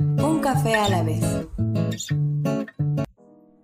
Un café a la vez.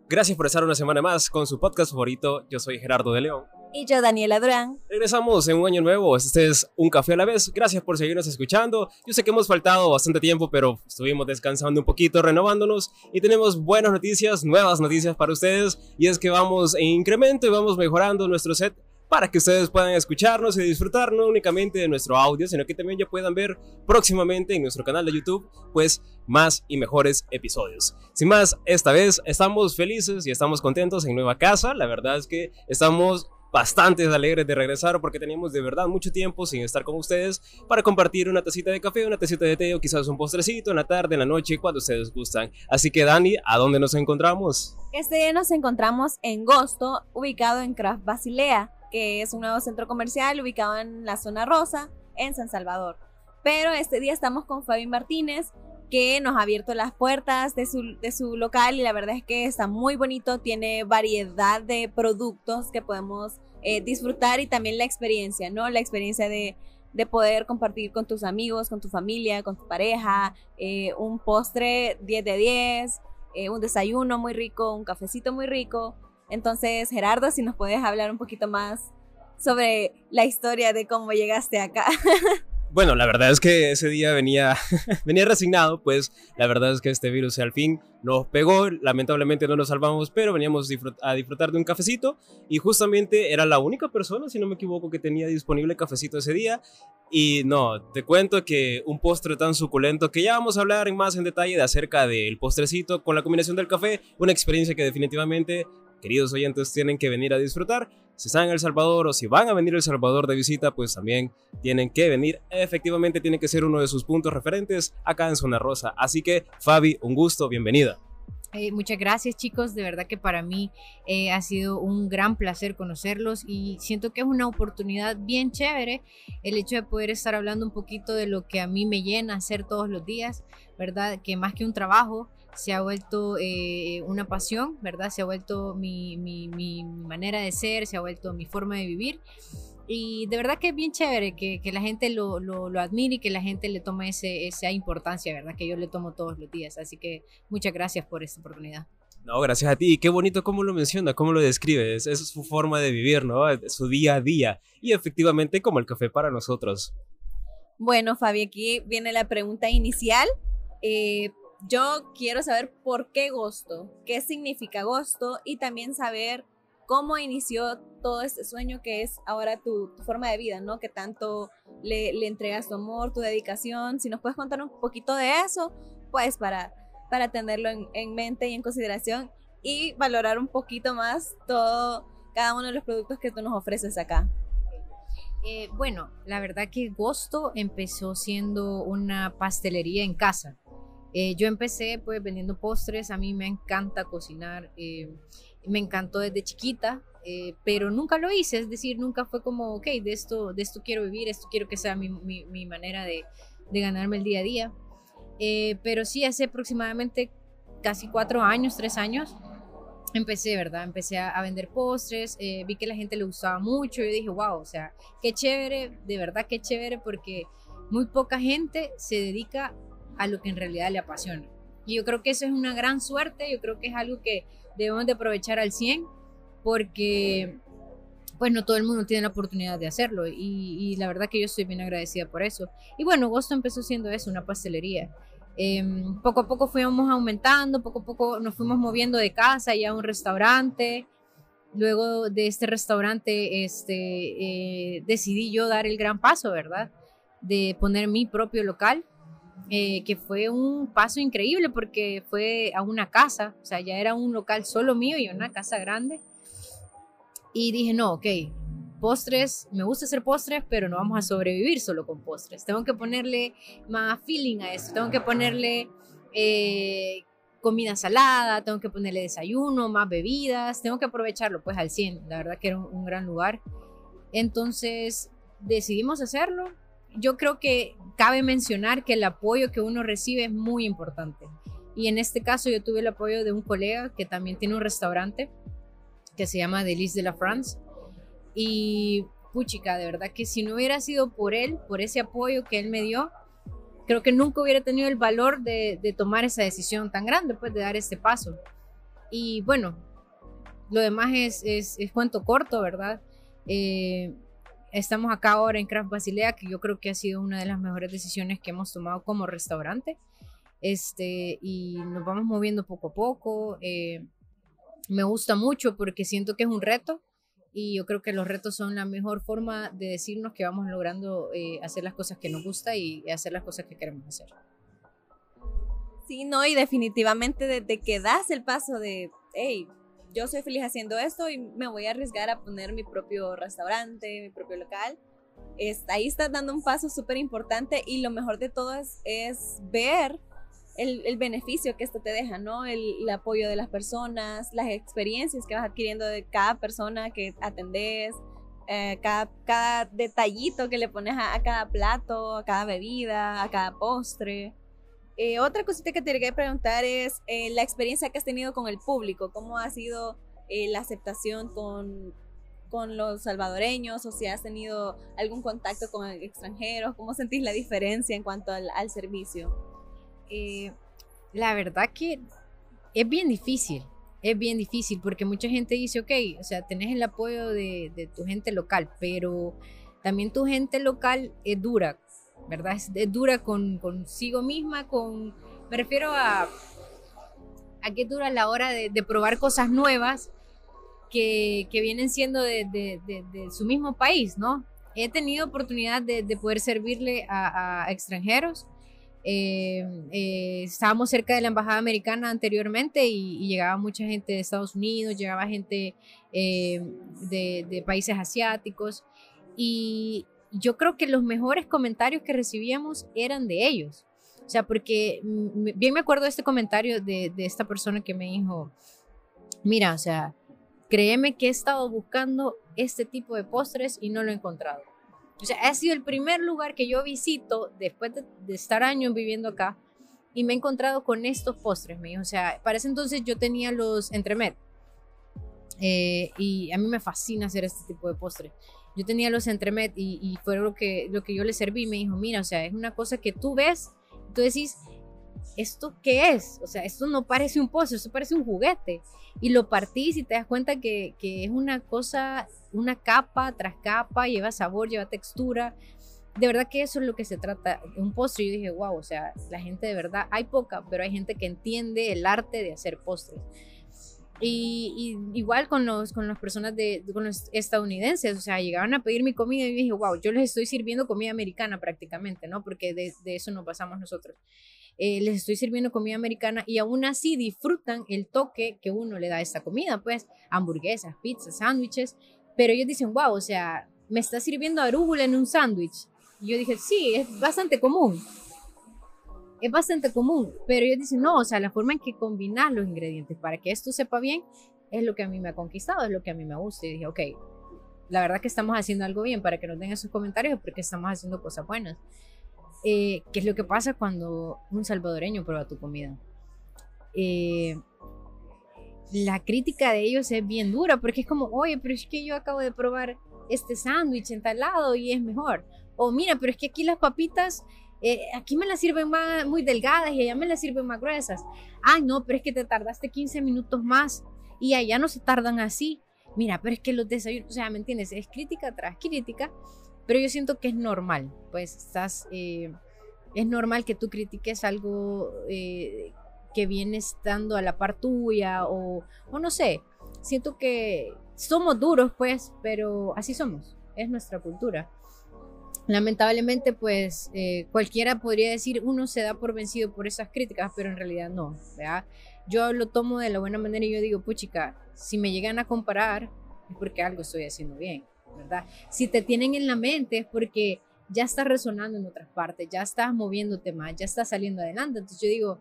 Gracias por estar una semana más con su podcast favorito. Yo soy Gerardo de León. Y yo, Daniela Durán. Regresamos en un año nuevo. Este es Un Café a la vez. Gracias por seguirnos escuchando. Yo sé que hemos faltado bastante tiempo, pero estuvimos descansando un poquito, renovándonos. Y tenemos buenas noticias, nuevas noticias para ustedes. Y es que vamos en incremento y vamos mejorando nuestro set para que ustedes puedan escucharnos y disfrutar no únicamente de nuestro audio, sino que también ya puedan ver próximamente en nuestro canal de YouTube, pues más y mejores episodios. Sin más, esta vez estamos felices y estamos contentos en nueva casa. La verdad es que estamos bastante alegres de regresar porque teníamos de verdad mucho tiempo sin estar con ustedes para compartir una tacita de café, una tacita de té o quizás un postrecito en la tarde, en la noche, cuando ustedes gustan. Así que Dani, ¿a dónde nos encontramos? Este día nos encontramos en Gosto, ubicado en Craft Basilea que es un nuevo centro comercial ubicado en la zona rosa, en San Salvador. Pero este día estamos con Fabi Martínez, que nos ha abierto las puertas de su, de su local y la verdad es que está muy bonito, tiene variedad de productos que podemos eh, disfrutar y también la experiencia, ¿no? La experiencia de, de poder compartir con tus amigos, con tu familia, con tu pareja, eh, un postre 10 de 10, eh, un desayuno muy rico, un cafecito muy rico. Entonces, Gerardo, si nos puedes hablar un poquito más sobre la historia de cómo llegaste acá. Bueno, la verdad es que ese día venía, venía resignado, pues la verdad es que este virus al fin nos pegó, lamentablemente no nos salvamos, pero veníamos a disfrutar de un cafecito y justamente era la única persona, si no me equivoco, que tenía disponible cafecito ese día. Y no, te cuento que un postre tan suculento que ya vamos a hablar más en detalle de acerca del postrecito con la combinación del café, una experiencia que definitivamente queridos oyentes, tienen que venir a disfrutar. Si están en El Salvador o si van a venir a El Salvador de visita, pues también tienen que venir. Efectivamente, tiene que ser uno de sus puntos referentes acá en Zona Rosa. Así que, Fabi, un gusto, bienvenida. Eh, muchas gracias chicos, de verdad que para mí eh, ha sido un gran placer conocerlos y siento que es una oportunidad bien chévere el hecho de poder estar hablando un poquito de lo que a mí me llena hacer todos los días, ¿verdad? Que más que un trabajo se ha vuelto eh, una pasión, ¿verdad? Se ha vuelto mi, mi, mi, manera de ser, se ha vuelto mi forma de vivir. Y de verdad que es bien chévere que, que la gente lo, lo, lo, admire y que la gente le tome ese, esa importancia, ¿verdad? Que yo le tomo todos los días. Así que muchas gracias por esta oportunidad. No, gracias a ti. Qué bonito cómo lo menciona, cómo lo describe. Esa es su forma de vivir, ¿no? Su día a día. Y efectivamente como el café para nosotros. Bueno, Fabi, aquí viene la pregunta inicial. Eh, yo quiero saber por qué Agosto, qué significa Agosto y también saber cómo inició todo este sueño que es ahora tu, forma de vida, ¿no? Que tanto le, entregas tu amor, tu dedicación. Si nos puedes contar un poquito de eso, pues para, para tenerlo en, en mente y en consideración y valorar un poquito más todo, cada uno de los productos que tú nos ofreces acá. Eh, bueno, la verdad que Agosto empezó siendo una pastelería en casa. Eh, yo empecé pues vendiendo postres, a mí me encanta cocinar, eh, me encantó desde chiquita, eh, pero nunca lo hice, es decir, nunca fue como, ok, de esto, de esto quiero vivir, esto quiero que sea mi, mi, manera de, de, ganarme el día a día. pero sí, hace aproximadamente casi cuatro años, tres años, empecé, ¿verdad? Empecé a, a vender postres, vi que la gente le gustaba mucho y dije, wow, o sea, qué chévere, de verdad qué chévere porque muy poca gente se dedica a lo que en realidad le apasiona. Y yo creo que eso es una gran suerte, yo creo que es algo que debemos de aprovechar al 100 porque pues no todo el mundo tiene la oportunidad de hacerlo y, la verdad que yo estoy bien agradecida por eso. Y bueno, Agosto empezó siendo eso, una pastelería. Em, poco a poco fuimos aumentando, poco a poco nos fuimos moviendo de casa ya a un restaurante. Luego de este restaurante este, eh, decidí yo dar el gran paso, ¿verdad? De poner mi propio local eh, que fue un paso increíble porque fue a una casa, o sea, ya era un local solo mío y una casa grande. Y dije, no, ok, postres, me gusta hacer postres, pero no vamos a sobrevivir solo con postres. Tengo que ponerle más feeling a esto, tengo que ponerle eh, comida salada, tengo que ponerle desayuno, más bebidas, tengo que aprovecharlo pues al 100. La verdad que era un gran lugar. Entonces decidimos hacerlo yo creo que cabe mencionar que el apoyo que uno recibe es muy importante. Y en este caso yo tuve el apoyo de un colega que también tiene un restaurante que se llama Delice de la France. Y puchica, de verdad que si no hubiera sido por él, por ese apoyo que él me dio, creo que nunca hubiera tenido el valor de, tomar esa decisión tan grande, pues de dar este paso. Y bueno, lo demás es, es, es cuento corto, ¿verdad? Eh, estamos acá ahora en Craft Basilea, que yo creo que ha sido una de las mejores decisiones que hemos tomado como restaurante. Este, y nos vamos moviendo poco a poco. Eh, me gusta mucho porque siento que es un reto y yo creo que los retos son la mejor forma de decirnos que vamos logrando eh, hacer las cosas que nos gusta y hacer las cosas que queremos hacer. Sí, no, y definitivamente desde que das el paso de, hey, yo soy feliz haciendo esto y me voy a arriesgar a poner mi propio restaurante, mi propio local. ahí estás dando un paso súper importante y lo mejor de todo es, es ver el, beneficio que esto te deja, ¿no? El, apoyo de las personas, las experiencias que vas adquiriendo de cada persona que atendés, eh, cada, cada, detallito que le pones a, cada plato, a cada bebida, a cada postre. Eh, otra cosita que te quería preguntar es eh, la experiencia que has tenido con el público, cómo ha sido eh, la aceptación con, con los salvadoreños o si has tenido algún contacto con extranjeros, cómo sentís la diferencia en cuanto al, al servicio. la verdad que es bien difícil, es bien difícil porque mucha gente dice, ok, o sea, tenés el apoyo de, de tu gente local, pero también tu gente local es dura ¿verdad? Es, dura con, consigo misma, con, me refiero a, a qué dura la hora de, de probar cosas nuevas que, que vienen siendo de, de, de, su mismo país, ¿no? He tenido oportunidad de, poder servirle a, a extranjeros. Eh, eh, estábamos cerca de la embajada americana anteriormente y, y, llegaba mucha gente de Estados Unidos, llegaba gente eh, de, de, países asiáticos y, yo creo que los mejores comentarios que recibíamos eran de ellos. O sea, porque bien me acuerdo de este comentario de, de esta persona que me dijo, mira, o sea, créeme que he estado buscando este tipo de postres y no lo he encontrado. O sea, ha sido el primer lugar que yo visito después de, de estar años viviendo acá y me he encontrado con estos postres, me dijo. O sea, para ese entonces yo tenía los entremet eh, y a mí me fascina hacer este tipo de postres yo tenía los entremet y, y fue lo que, lo que yo le serví. Me dijo, mira, o sea, es una cosa que tú ves, tú decís, ¿esto qué es? O sea, esto no parece un postre, esto parece un juguete. Y lo partís y te das cuenta que, que es una cosa, una capa tras capa, lleva sabor, lleva textura. De verdad que eso es lo que se trata. Un postre, yo dije, wow, o sea, la gente de verdad, hay poca, pero hay gente que entiende el arte de hacer postres. Y, y, igual con, los, con las personas de, con los estadounidenses, o sea, llegaban a pedir mi comida y dije, wow, yo les estoy sirviendo comida americana prácticamente, ¿no? Porque de, de eso no pasamos nosotros. Eh, les estoy sirviendo comida americana y aún así disfrutan el toque que uno le da a esta comida, pues hamburguesas, pizzas, sándwiches, pero ellos dicen, wow, o sea, me está sirviendo arúgula en un sándwich. Y yo dije, sí, es bastante común es bastante común, pero ellos dicen, no, o sea, la forma en que combinar los ingredientes para que esto sepa bien es lo que a mí me ha conquistado, es lo que a mí me gusta. Y dije, ok, la verdad que estamos haciendo algo bien para que nos den esos comentarios porque estamos haciendo cosas buenas. Eh, ¿Qué es lo que pasa cuando un salvadoreño prueba tu comida? Eh, la crítica de ellos es bien dura porque es como, oye, pero es que yo acabo de probar este sándwich en tal lado y es mejor. O mira, pero es que aquí las papitas eh, aquí me las sirven más, muy delgadas y allá me las sirven más gruesas. Ay, no, pero es que te tardaste 15 minutos más y allá no se tardan así. Mira, pero es que los desayunos, o sea, ¿me entiendes? Es crítica tras crítica, pero yo siento que es normal, pues estás, eh, es normal que tú critiques algo eh, que viene estando a la par tuya o, o no sé, siento que somos duros, pues, pero así somos, es nuestra cultura lamentablemente, pues eh, cualquiera podría decir uno se da por vencido por esas críticas, pero en realidad no, ¿verdad? Yo lo tomo de la buena manera y yo digo, puchica, si me llegan a comparar es porque algo estoy haciendo bien, ¿verdad? Si te tienen en la mente es porque ya estás resonando en otras partes, ya estás moviéndote más, ya estás saliendo adelante. Entonces yo digo,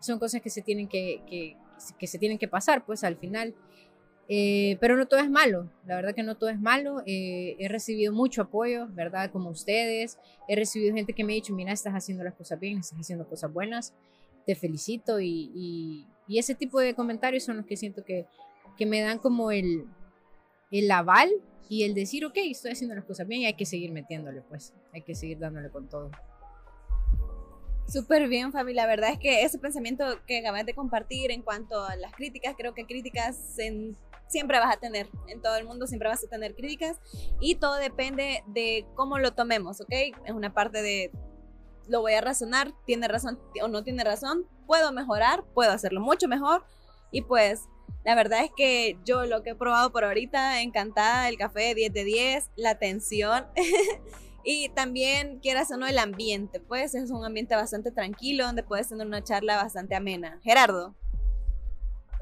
son cosas que se tienen que, que, que se tienen que pasar, pues al final eh, pero no todo es malo, la verdad que no todo es malo. Eh, he recibido mucho apoyo, ¿verdad? Como ustedes. He recibido gente que me ha dicho, mira, estás haciendo las cosas bien, estás haciendo cosas buenas, te felicito. Y, y, y ese tipo de comentarios son los que siento que, que me dan como el, el aval y el decir, ok, estoy haciendo las cosas bien y hay que seguir metiéndole, pues, hay que seguir dándole con todo. Súper bien, Fabi. La verdad es que ese pensamiento que acabas de compartir en cuanto a las críticas, creo que críticas en, siempre vas a tener. En todo el mundo siempre vas a tener críticas y todo depende de cómo lo tomemos, ¿ok? Es una parte de lo voy a razonar, tiene razón o no tiene razón, puedo mejorar, puedo hacerlo mucho mejor y pues la verdad es que yo lo que he probado por ahorita, encantada, el café 10 de 10, la atención y también quieras o no el ambiente, pues es un ambiente bastante tranquilo donde puedes tener una charla bastante amena. Gerardo.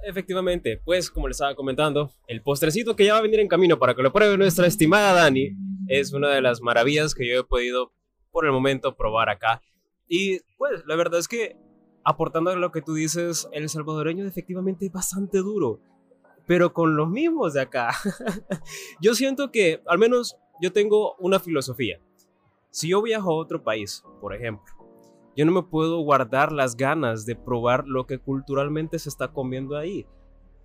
Efectivamente, pues como les estaba comentando, el postrecito que ya va a venir en camino para que lo pruebe nuestra estimada Dani es una de las maravillas que yo he podido por el momento probar acá. Y pues la verdad es que aportando a lo que tú dices, el salvadoreño efectivamente es bastante duro, pero con los mismos de acá. yo siento que al menos yo tengo una filosofía. Si yo viajo a otro país, por ejemplo, yo no me puedo guardar las ganas de probar lo que culturalmente se está comiendo ahí.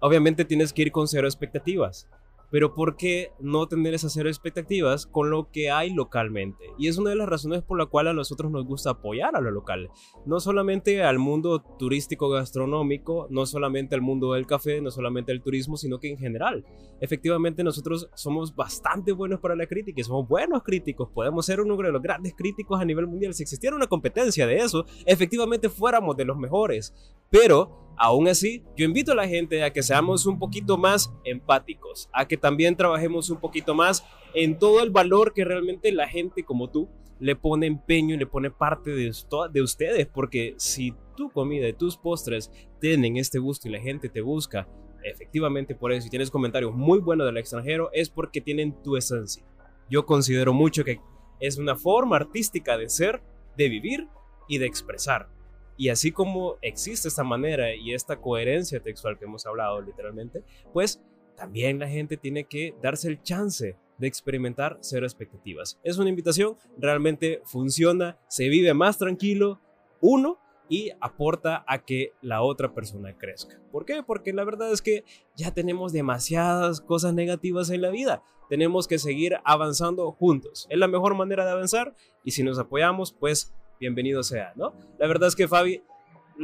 Obviamente tienes que ir con cero expectativas pero ¿por qué no tener esas cero expectativas con lo que hay localmente? Y es una de las razones por la cual a nosotros nos gusta apoyar a lo local. No solamente al mundo turístico gastronómico, no solamente al mundo del café, no solamente al turismo, sino que en general. Efectivamente nosotros somos bastante buenos para la crítica y somos buenos críticos. Podemos ser uno de los grandes críticos a nivel mundial. Si existiera una competencia de eso, efectivamente fuéramos de los mejores. Pero Aún así, yo invito a la gente a que seamos un poquito más empáticos, a que también trabajemos un poquito más en todo el valor que realmente la gente como tú le pone empeño y le pone parte de, de ustedes, porque si tu comida y tus postres tienen este gusto y la gente te busca, efectivamente por eso, si tienes comentarios muy buenos del extranjero, es porque tienen tu esencia. Yo considero mucho que es una forma artística de ser, de vivir y de expresar. Y así como existe esta manera y esta coherencia textual que hemos hablado literalmente, pues también la gente tiene que darse el chance de experimentar cero expectativas. Es una invitación, realmente funciona, se vive más tranquilo, uno, y aporta a que la otra persona crezca. ¿Por qué? Porque la verdad es que ya tenemos demasiadas cosas negativas en la vida. Tenemos que seguir avanzando juntos. Es la mejor manera de avanzar y si nos apoyamos, pues bienvenido sea, ¿no? La verdad es que Fabi,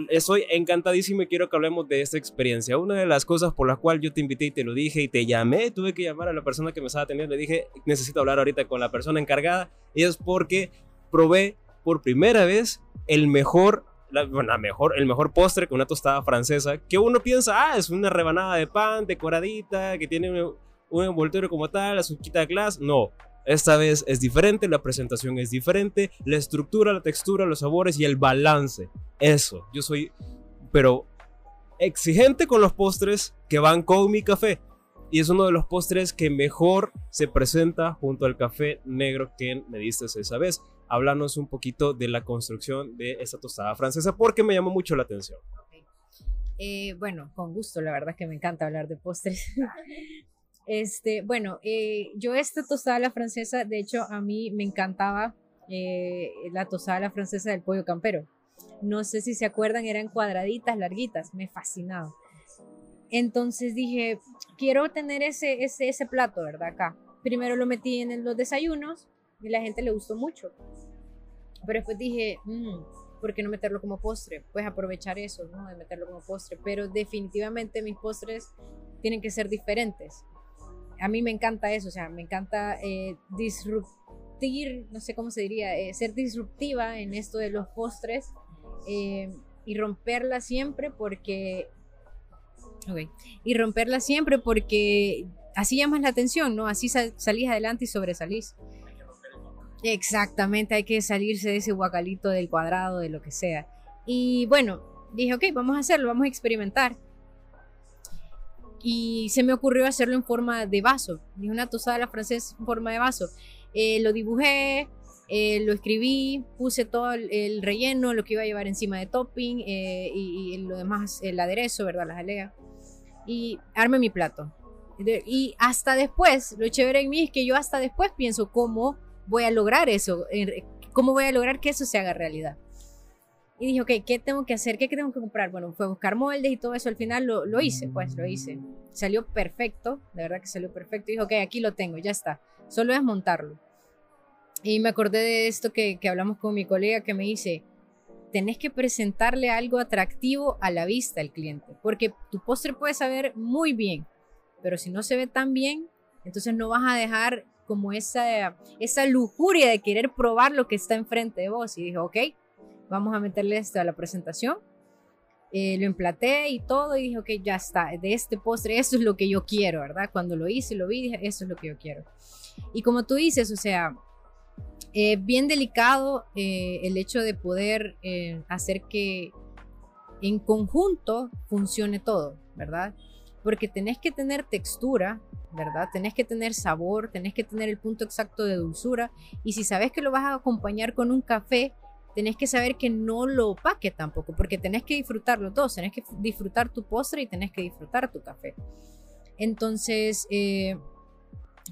estoy encantadísimo y quiero que hablemos de esta experiencia. Una de las cosas por las cuales yo te invité y te lo dije y te llamé, tuve que llamar a la persona que me estaba atendiendo, le dije, necesito hablar ahorita con la persona encargada, y es porque probé por primera vez el mejor la, mejor, el mejor postre con una tostada francesa, que uno piensa, ah, es una rebanada de pan decoradita, que tiene un, un envoltorio como tal, azuquita de glass. No, esta vez es diferente, la presentación es diferente, la estructura, la textura, los sabores y el balance. Eso, yo soy, pero exigente con los postres que van con mi café. Y es uno de los postres que mejor se presenta junto al café negro que me diste esa vez. Háblanos un poquito de la construcción de esta tostada francesa porque me llamó mucho la atención. Eh, bueno, con gusto, la verdad que me encanta hablar de postres. Este, bueno, eh, yo esta tostada la francesa, de hecho, a mí me encantaba eh, la tostada la francesa del pollo campero. No sé si se acuerdan, eran cuadraditas, larguitas, me fascinaba. Entonces dije, quiero tener ese, plato, ¿verdad? Acá. Primero lo metí en los desayunos y la gente le gustó mucho. Pero después dije, mm, ¿por qué no meterlo como postre? Pues aprovechar eso, ¿no? De meterlo como postre. Pero definitivamente mis postres tienen que ser diferentes a mí me encanta eso, o sea, me encanta eh, disruptir, no sé cómo se diría, eh, ser disruptiva en esto de los postres eh, y romperla siempre porque... Okay. Y romperla siempre porque así llamas la atención, ¿no? Así salís adelante y sobresalís. Exactamente, hay que salirse de ese guacalito del cuadrado, de lo que sea. Y bueno, dije, ok, vamos a hacerlo, vamos a experimentar y se me ocurrió hacerlo en forma de vaso. Dije una tostada a la francesa en forma de vaso. Eh, lo dibujé, eh, lo escribí, puse todo el, relleno, lo que iba a llevar encima de topping eh, y, lo demás, el aderezo, ¿verdad? La jalea. Y armé mi plato. Y hasta después, lo chévere en mí es que yo hasta después pienso cómo voy a lograr eso, cómo voy a lograr que eso se haga realidad. Y dije, ok, ¿qué tengo que hacer? ¿Qué tengo que comprar? Bueno, fue buscar moldes y todo eso. Al final lo, lo hice, pues lo hice. Salió perfecto, de verdad que salió perfecto. Y dije, ok, aquí lo tengo, ya está. Solo es montarlo. Y me acordé de esto que, que hablamos con mi colega que me dice, tenés que presentarle algo atractivo a la vista al cliente, porque tu postre puede saber muy bien, pero si no se ve tan bien, entonces no vas a dejar como esa, esa lujuria de querer probar lo que está enfrente de vos. Y dije, ok, vamos a meterle esto a la presentación. Eh, lo emplaté y todo y dije, ok, ya está, de este postre, eso es lo que yo quiero, ¿verdad? Cuando lo hice, lo vi, dije, eso es lo que yo quiero. Y como tú dices, o sea, eh, bien delicado eh, el hecho de poder hacer que en conjunto funcione todo, ¿verdad? Porque tenés que tener textura, ¿verdad? Tenés que tener sabor, tenés que tener el punto exacto de dulzura. Y si sabes que lo vas a acompañar con un café, tenés que saber que no lo opaque tampoco, porque tenés que disfrutarlo todo, tenés que disfrutar tu postre y tenés que disfrutar tu café. Entonces, eh,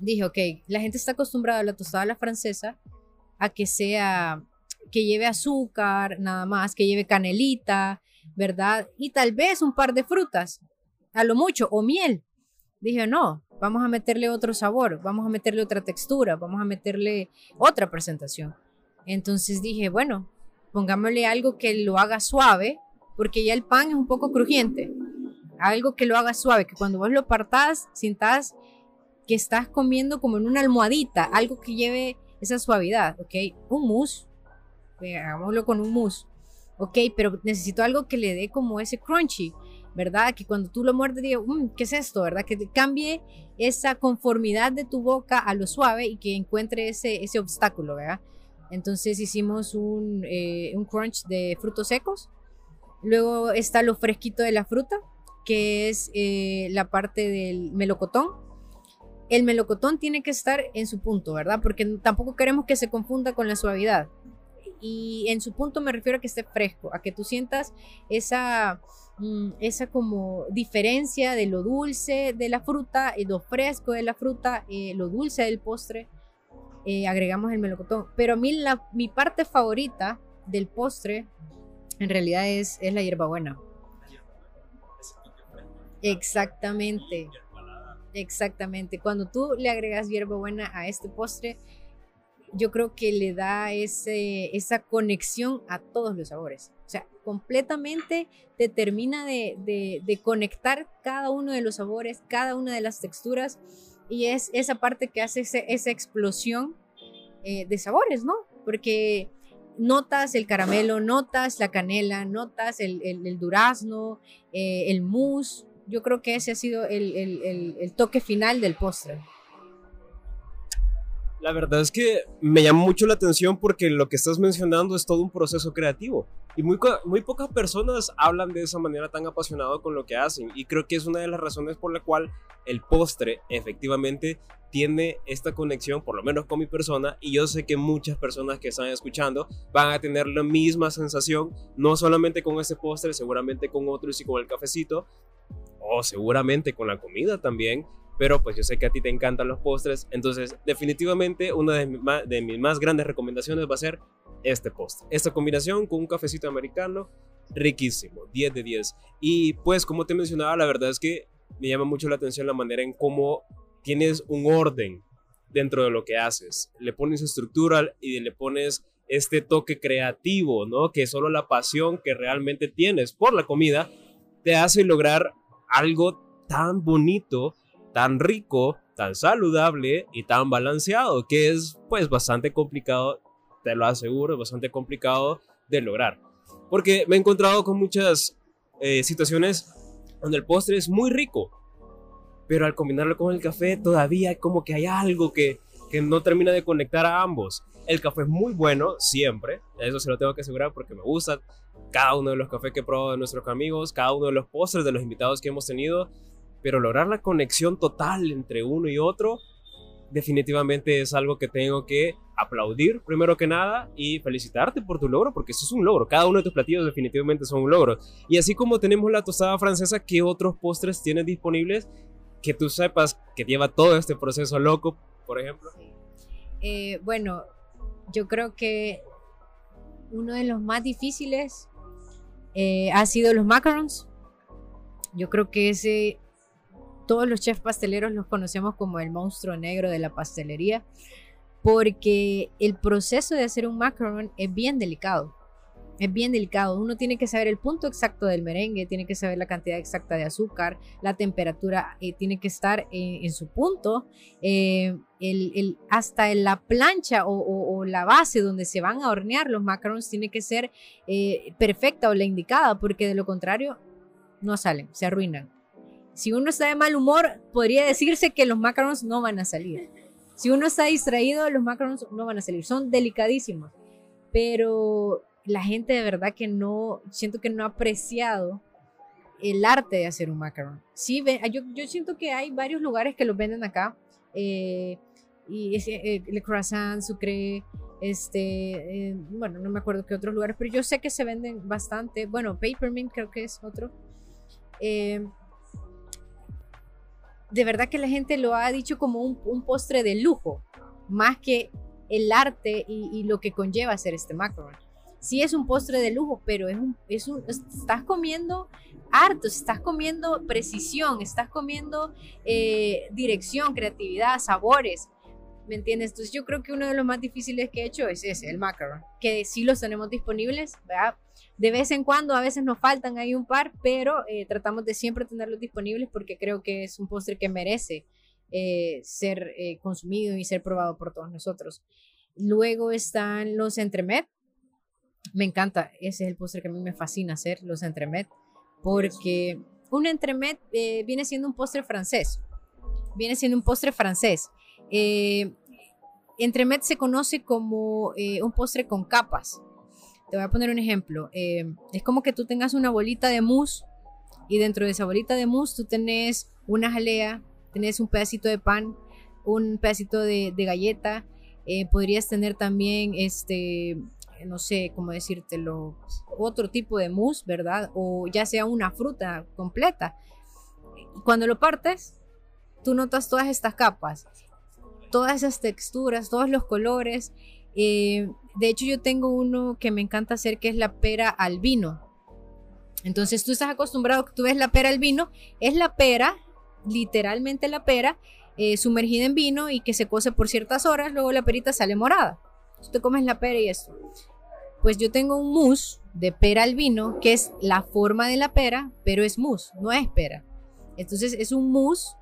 dije, ok, la gente está acostumbrada a la tostada a la francesa a que sea, que lleve azúcar, nada más, que lleve canelita, ¿verdad? Y tal vez un par de frutas, a lo mucho, o miel. Dije, no, vamos a meterle otro sabor, vamos a meterle otra textura, vamos a meterle otra presentación. Entonces dije, bueno, pongámosle algo que lo haga suave, porque ya el pan es un poco crujiente. Algo que lo haga suave, que cuando vos lo partás, sientas que estás comiendo como en una almohadita, algo que lleve esa suavidad, ¿ok? Un mousse, hagámoslo con un mousse, ¿ok? Pero necesito algo que le dé como ese crunchy, ¿verdad? Que cuando tú lo muerdes, digo, mm, ¿qué es esto, verdad? Que cambie esa conformidad de tu boca a lo suave y que encuentre ese, ese obstáculo, ¿verdad? Entonces hicimos un, eh, un crunch de frutos secos. Luego está lo fresquito de la fruta, que es eh, la parte del melocotón. El melocotón tiene que estar en su punto, ¿verdad? Porque tampoco queremos que se confunda con la suavidad. Y en su punto me refiero a que esté fresco, a que tú sientas esa, mm, esa como diferencia de lo dulce de la fruta, y lo fresco de la fruta, eh, lo dulce del postre eh, agregamos el melocotón. Pero a mí la, mi parte favorita del postre en realidad es, es la hierbabuena. Exactamente. Exactamente. Cuando tú le agregas hierbabuena a este postre, yo creo que le da ese, esa conexión a todos los sabores. O sea, completamente te termina de, de, de conectar cada uno de los sabores, cada una de las texturas y es esa parte que hace esa explosión eh, de sabores, ¿no? Porque notas el caramelo, notas la canela, notas el, durazno, eh, el mousse. Yo creo que ese ha sido el, el toque final del postre. La verdad es que me llama mucho la atención porque lo que estás mencionando es todo un proceso creativo. Y muy, muy pocas personas hablan de esa manera tan apasionado con lo que hacen. Y creo que es una de las razones por la cual el postre efectivamente tiene esta conexión, por lo menos con mi persona. Y yo sé que muchas personas que están escuchando van a tener la misma sensación, no solamente con este postre, seguramente con otros y con el cafecito. O seguramente con la comida también pero pues yo sé que a ti te encantan los postres, entonces definitivamente una de mis más grandes recomendaciones va a ser este postre. Esta combinación con un cafecito americano, riquísimo, 10 de 10. Y pues como te mencionaba, la verdad es que me llama mucho la atención la manera en cómo tienes un orden dentro de lo que haces. Le pones estructura y le pones este toque creativo, ¿no? Que solo la pasión que realmente tienes por la comida te hace lograr algo tan bonito tan rico, tan saludable y tan balanceado, que es pues bastante complicado, te lo aseguro, es bastante complicado de lograr. Porque me he encontrado con muchas eh, situaciones donde el postre es muy rico, pero al combinarlo con el café todavía como que hay algo que, que no termina de conectar a ambos. El café es muy bueno siempre, eso se lo tengo que asegurar porque me gusta cada uno de los cafés que he probado de nuestros amigos, cada uno de los postres de los invitados que hemos tenido pero lograr la conexión total entre uno y otro definitivamente es algo que tengo que aplaudir primero que nada y felicitarte por tu logro porque eso es un logro. Cada uno de tus platillos definitivamente son un logro. Y así como tenemos la tostada francesa, ¿qué otros postres tienes disponibles que tú sepas que lleva todo este proceso loco, por ejemplo? Eh, bueno, yo creo que uno de los más difíciles eh, ha sido los macarons. Yo creo que ese todos los chefs pasteleros los conocemos como el monstruo negro de la pastelería, porque el proceso de hacer un macaron es bien delicado. es bien delicado. Uno tiene que saber el punto exacto del merengue, tiene que saber la cantidad exacta de azúcar, la temperatura eh, tiene que estar en su punto, eh, hasta la plancha o, la base donde se van a hornear los macarons tiene que ser eh, perfecta o la indicada, porque de lo contrario no salen, se arruinan. Si uno está de mal humor, podría decirse que los macarons no van a salir. Si uno está distraído, los macarons no van a salir. Son delicadísimos. Pero la gente de verdad que no, siento que no ha apreciado el arte de hacer un macaron. Sí, yo, yo siento que hay varios lugares que los venden acá. Eh, y eh, el croissant, sucre, este, eh, bueno, no me acuerdo qué otros lugares, pero yo sé que se venden bastante. Bueno, Papermint creo que es otro. De verdad que la gente lo ha dicho como un, postre de lujo, más que el arte y, lo que conlleva hacer este macaron sí es un postre de lujo, pero es un, es un, estás comiendo harto, estás comiendo precisión, estás comiendo eh, dirección, creatividad, sabores. ¿Me entiendes? Entonces yo creo que uno de los más difíciles que he hecho es ese, el macaron, que sí los tenemos disponibles, ¿verdad? De vez en cuando, a veces nos faltan ahí un par, pero eh, tratamos de siempre tenerlos disponibles porque creo que es un postre que merece eh, ser consumido y ser probado por todos nosotros. Luego están los entremet, me encanta, ese es el postre que a mí me fascina hacer, los entremet, porque un entremet eh, viene siendo un postre francés, viene siendo un postre francés. Eh, entremet se conoce como eh, un postre con capas. Te voy a poner un ejemplo. es como que tú tengas una bolita de mousse y dentro de esa bolita de mousse tú tenés una jalea, tenés un pedacito de pan, un pedacito de, galleta, podrías tener también este, no sé cómo decírtelo, otro tipo de mousse, ¿verdad? O ya sea una fruta completa. Cuando lo partes, tú notas todas estas capas, todas esas texturas, todos los colores. Eh, de hecho, yo tengo uno que me encanta hacer que es la pera al vino. Entonces tú estás acostumbrado, tú ves la pera al vino, es la pera, literalmente la pera, eh, sumergida en vino y que se cose por ciertas horas, luego la perita sale morada. Tú te comes la pera y esto. Pues yo tengo un mousse de pera al vino, que es la forma de la pera, pero es mousse, no es pera. Entonces es un mousse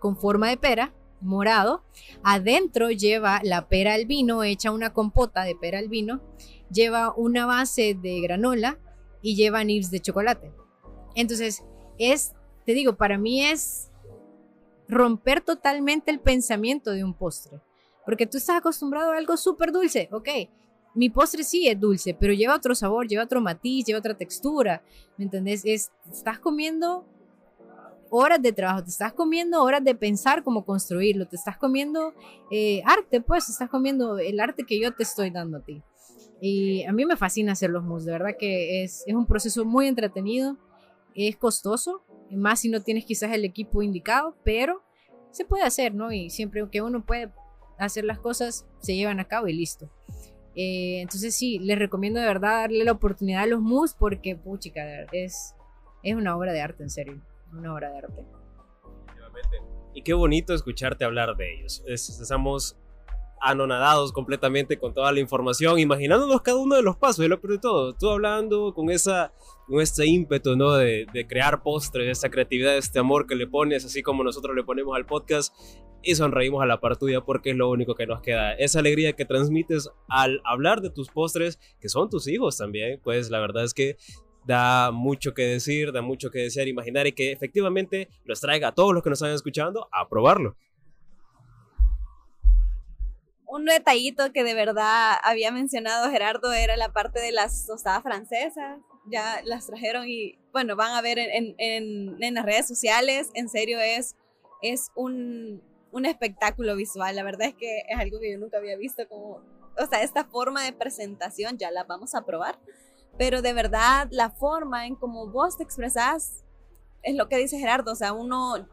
con forma de pera, morado. Adentro lleva la pera al vino, hecha una compota de pera al vino. Lleva una base de granola y lleva nibs de chocolate. Entonces, es, te digo, para mí es romper totalmente el pensamiento de un postre. Porque tú estás acostumbrado a algo súper dulce, ok. Mi postre sí es dulce, pero lleva otro sabor, lleva otro matiz, lleva otra textura. ¿Me entendés? Es, estás comiendo horas de trabajo, te estás comiendo horas de pensar cómo construirlo, te estás comiendo eh, arte, pues, estás comiendo el arte que yo te estoy dando a ti. Y a mí me fascina hacer los mousse, de verdad que es, es un proceso muy entretenido, es costoso, más si no tienes quizás el equipo indicado, pero se puede hacer, ¿no? Y siempre que uno puede hacer las cosas, se llevan a cabo y listo. Eh, entonces sí, les recomiendo de verdad darle la oportunidad a los mus porque, puchica, es, es una obra de arte, en serio. Una obra de arte. Y qué bonito escucharte hablar de ellos. estamos anonadados completamente con toda la información, imaginándonos cada uno de los pasos y lo peor de todo, tú hablando con esa con este ímpetu, ¿no? De, de, crear postres, esa creatividad, este amor que le pones, así como nosotros le ponemos al podcast, y sonreímos a la par tuya porque es lo único que nos queda. Esa alegría que transmites al hablar de tus postres, que son tus hijos también, pues la verdad es que da mucho que decir, da mucho que desear, imaginar y que efectivamente los traiga a todos los que nos están escuchando a probarlo un detallito que de verdad había mencionado Gerardo era la parte de las tostadas francesas. Ya las trajeron y bueno, van a ver en, en, en las redes sociales. En serio, es, es un, un, espectáculo visual. La verdad es que es algo que yo nunca había visto como, o sea, esta forma de presentación ya la vamos a probar. Pero de verdad, la forma en cómo vos te expresás es lo que dice Gerardo. O sea, uno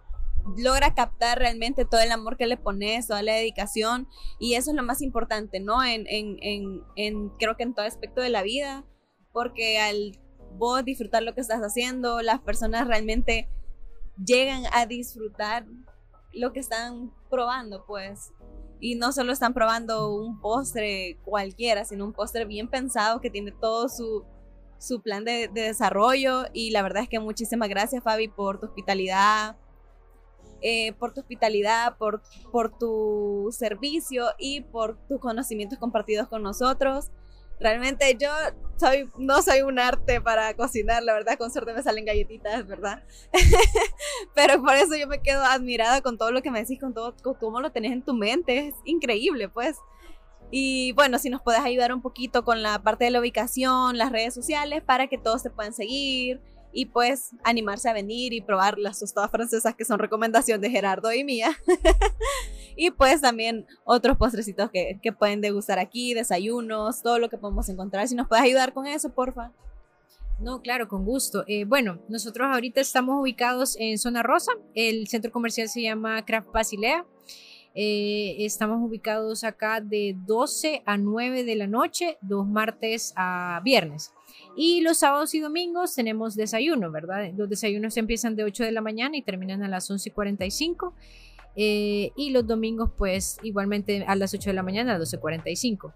logra captar realmente todo el amor que le pones, toda la dedicación y eso es lo más importante, ¿no? En, en, en, creo que en todo aspecto de la vida, porque al vos disfrutar lo que estás haciendo, las personas realmente llegan a disfrutar lo que están probando, pues. Y no solo están probando un postre cualquiera, sino un postre bien pensado que tiene todo su, su plan de, de desarrollo y la verdad es que muchísimas gracias Fabi por tu hospitalidad, eh, por tu hospitalidad, por, por tu servicio y por tus conocimientos compartidos con nosotros. Realmente yo soy, no soy un arte para cocinar, la verdad, con suerte me salen galletitas, ¿verdad? Pero por eso yo me quedo admirada con todo lo que me decís, con todo, con cómo lo tenés en tu mente, es increíble, pues. Y bueno, si nos puedes ayudar un poquito con la parte de la ubicación, las redes sociales, para que todos se puedan seguir, y pues animarse a venir y probar las tostadas francesas que son recomendación de Gerardo y mía. y pues también otros postrecitos que, que, pueden degustar aquí, desayunos, todo lo que podemos encontrar. Si nos puedes ayudar con eso, porfa. No, claro, con gusto. Eh, bueno, nosotros ahorita estamos ubicados en Zona Rosa. El centro comercial se llama Craft Basilea. Eh, estamos ubicados acá de 12 a 9 de la noche, dos martes a viernes. Y los sábados y domingos tenemos desayuno, ¿verdad? Los desayunos empiezan de 8 de la mañana y terminan a las 11 y 45. Eh, y los domingos, pues igualmente a las 8 de la mañana, a las 12.45.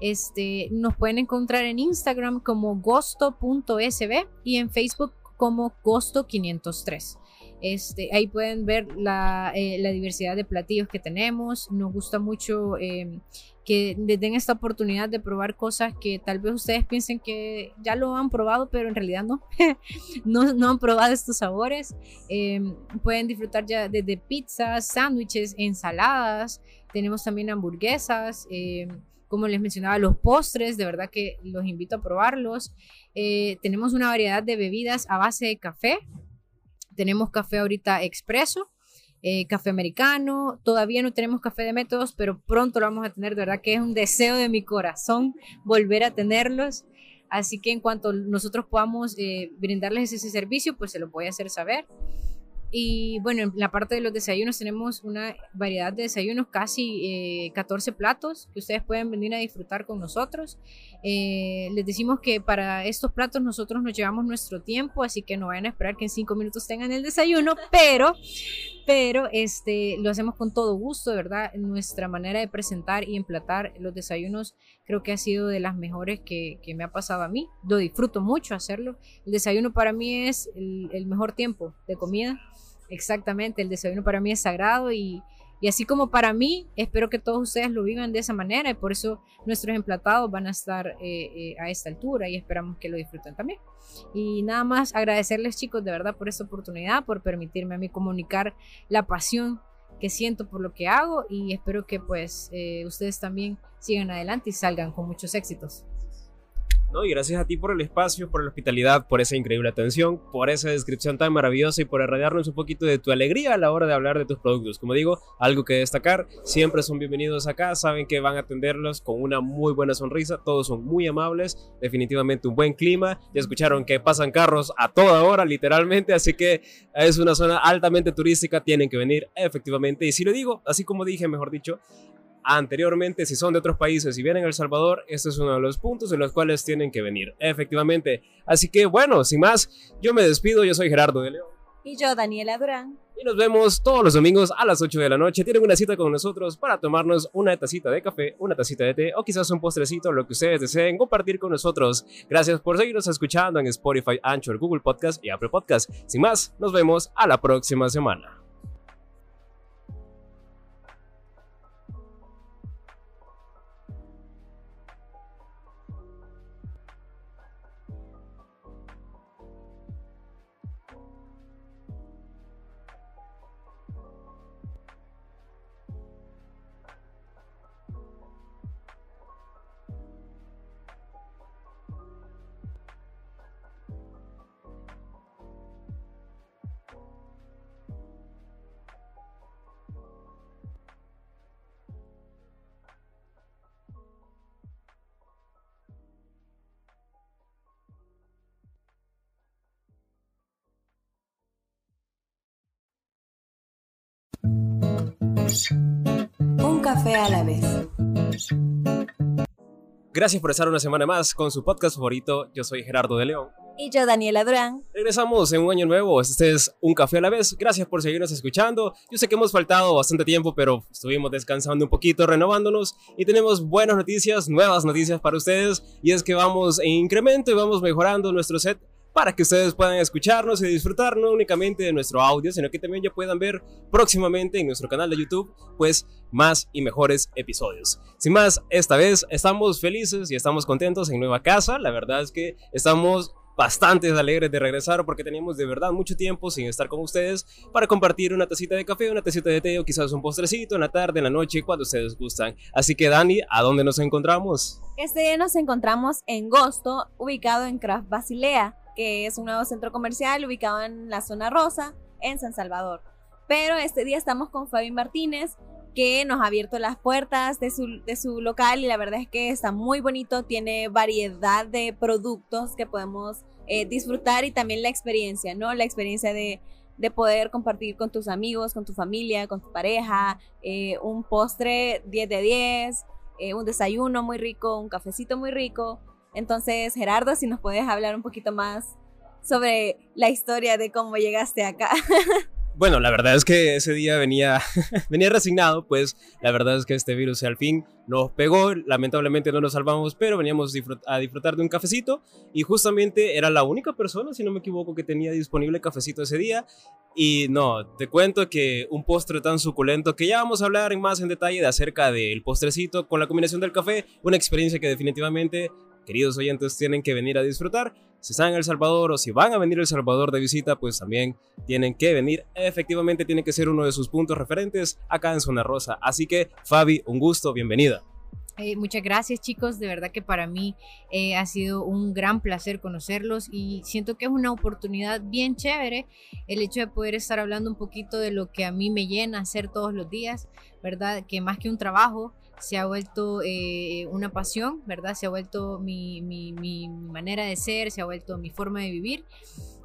Este, nos pueden encontrar en Instagram como gosto.sb y en Facebook como gosto503. Este, ahí pueden ver la, eh, la, diversidad de platillos que tenemos. Nos gusta mucho eh, que les den esta oportunidad de probar cosas que tal vez ustedes piensen que ya lo han probado, pero en realidad no, no, no, han probado estos sabores. Eh, pueden disfrutar ya desde pizzas, sándwiches, ensaladas, tenemos también hamburguesas, como les mencionaba, los postres, de verdad que los invito a probarlos. Tenemos una variedad de bebidas a base de café. Tenemos café ahorita expreso, eh, café americano. Todavía no tenemos café de métodos, pero pronto lo vamos a tener. De verdad que es un deseo de mi corazón volver a tenerlos. Así que en cuanto nosotros podamos eh, brindarles ese servicio, pues se lo voy a hacer saber. Y bueno, en la parte de los desayunos tenemos una variedad de desayunos, casi 14 eh, platos que ustedes pueden venir a disfrutar con nosotros. Eh, les decimos que para estos platos nosotros nos llevamos nuestro tiempo, así que no vayan a esperar que en 5 minutos tengan el desayuno, pero, pero este, lo hacemos con todo gusto, de verdad. Nuestra manera de presentar y emplatar los desayunos creo que ha sido de las mejores que, que me ha pasado a mí. Lo disfruto mucho hacerlo. El desayuno para mí es el, el mejor tiempo de comida. Exactamente, el desayuno para mí es sagrado y, y, así como para mí, espero que todos ustedes lo vivan de esa manera y por eso nuestros emplatados van a estar eh, eh, a esta altura y esperamos que lo disfruten también. Y nada más agradecerles chicos de verdad por esta oportunidad, por permitirme a mí comunicar la pasión que siento por lo que hago y espero que pues eh, ustedes también sigan adelante y salgan con muchos éxitos. Y gracias a ti por el espacio, por la hospitalidad, por esa increíble atención, por esa descripción tan maravillosa y por irradiarnos un poquito de tu alegría a la hora de hablar de tus productos. Como digo, algo que destacar, siempre son bienvenidos acá, saben que van a atenderlos con una muy buena sonrisa, todos son muy amables, definitivamente un buen clima, ya escucharon que pasan carros a toda hora, literalmente, así que es una zona altamente turística, tienen que venir efectivamente, y si lo digo, así como dije, mejor dicho, anteriormente, si son de otros países y vienen a El Salvador, este es uno de los puntos en los cuales tienen que venir, efectivamente. Así que bueno, sin más, yo me despido, yo soy Gerardo de León. Y yo, Daniela Durán. Y nos vemos todos los domingos a las 8 de la noche. Tienen una cita con nosotros para tomarnos una tacita de café, una tacita de té o quizás un postrecito, lo que ustedes deseen compartir con nosotros. Gracias por seguirnos escuchando en Spotify, Anchor, Google Podcast y Apple Podcast. Sin más, nos vemos a la próxima semana. Un café a la vez. Gracias por estar una semana más con su podcast favorito. Yo soy Gerardo de León. Y yo, Daniela Durán. Regresamos en un año nuevo. Este es Un Café a la vez. Gracias por seguirnos escuchando. Yo sé que hemos faltado bastante tiempo, pero estuvimos descansando un poquito, renovándonos. Y tenemos buenas noticias, nuevas noticias para ustedes. Y es que vamos en incremento y vamos mejorando nuestro set para que ustedes puedan escucharnos y disfrutar no únicamente de nuestro audio, sino que también ya puedan ver próximamente en nuestro canal de YouTube, pues más y mejores episodios. Sin más, esta vez estamos felices y estamos contentos en nueva casa. La verdad es que estamos bastante alegres de regresar porque teníamos de verdad mucho tiempo sin estar con ustedes para compartir una tacita de café, una tacita de té o quizás un postrecito en la tarde, en la noche, cuando ustedes gustan. Así que Dani, ¿a dónde nos encontramos? Este día nos encontramos en Gosto, ubicado en Craft Basilea, que es un nuevo centro comercial ubicado en la zona rosa, en San Salvador. Pero este día estamos con Fabi Martínez, que nos ha abierto las puertas de su, de su local y la verdad es que está muy bonito, tiene variedad de productos que podemos eh, disfrutar y también la experiencia, ¿no? La experiencia de, de, poder compartir con tus amigos, con tu familia, con tu pareja, eh, un postre 10 de 10, eh, un desayuno muy rico, un cafecito muy rico. Entonces, Gerardo, si nos puedes hablar un poquito más sobre la historia de cómo llegaste acá. Bueno, la verdad es que ese día venía, venía resignado, pues la verdad es que este virus al fin nos pegó, lamentablemente no nos salvamos, pero veníamos a disfrutar de un cafecito y justamente era la única persona, si no me equivoco, que tenía disponible cafecito ese día. Y no, te cuento que un postre tan suculento que ya vamos a hablar más en detalle de acerca del postrecito con la combinación del café, una experiencia que definitivamente queridos oyentes, tienen que venir a disfrutar. Si están en El Salvador o si van a venir a El Salvador de visita, pues también tienen que venir. Efectivamente, tiene que ser uno de sus puntos referentes acá en Zona Rosa. Así que, Fabi, un gusto, bienvenida. Eh, muchas gracias chicos, de verdad que para mí eh, ha sido un gran placer conocerlos y siento que es una oportunidad bien chévere el hecho de poder estar hablando un poquito de lo que a mí me llena hacer todos los días, ¿verdad? Que más que un trabajo, se ha vuelto eh, una pasión, ¿verdad? Se ha vuelto mi, mi, mi, manera de ser, se ha vuelto mi forma de vivir.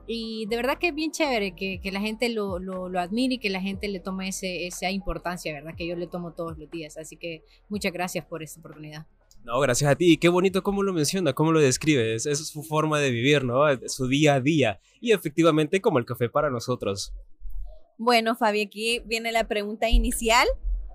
Y de verdad que es bien chévere que, que la gente lo, lo, lo, admire y que la gente le tome ese, esa importancia, ¿verdad? Que yo le tomo todos los días. Así que muchas gracias por esta oportunidad. No, gracias a ti. Qué bonito cómo lo menciona, cómo lo describe. Esa es su forma de vivir, ¿no? Su día a día. Y efectivamente como el café para nosotros. Bueno, Fabi, aquí viene la pregunta inicial.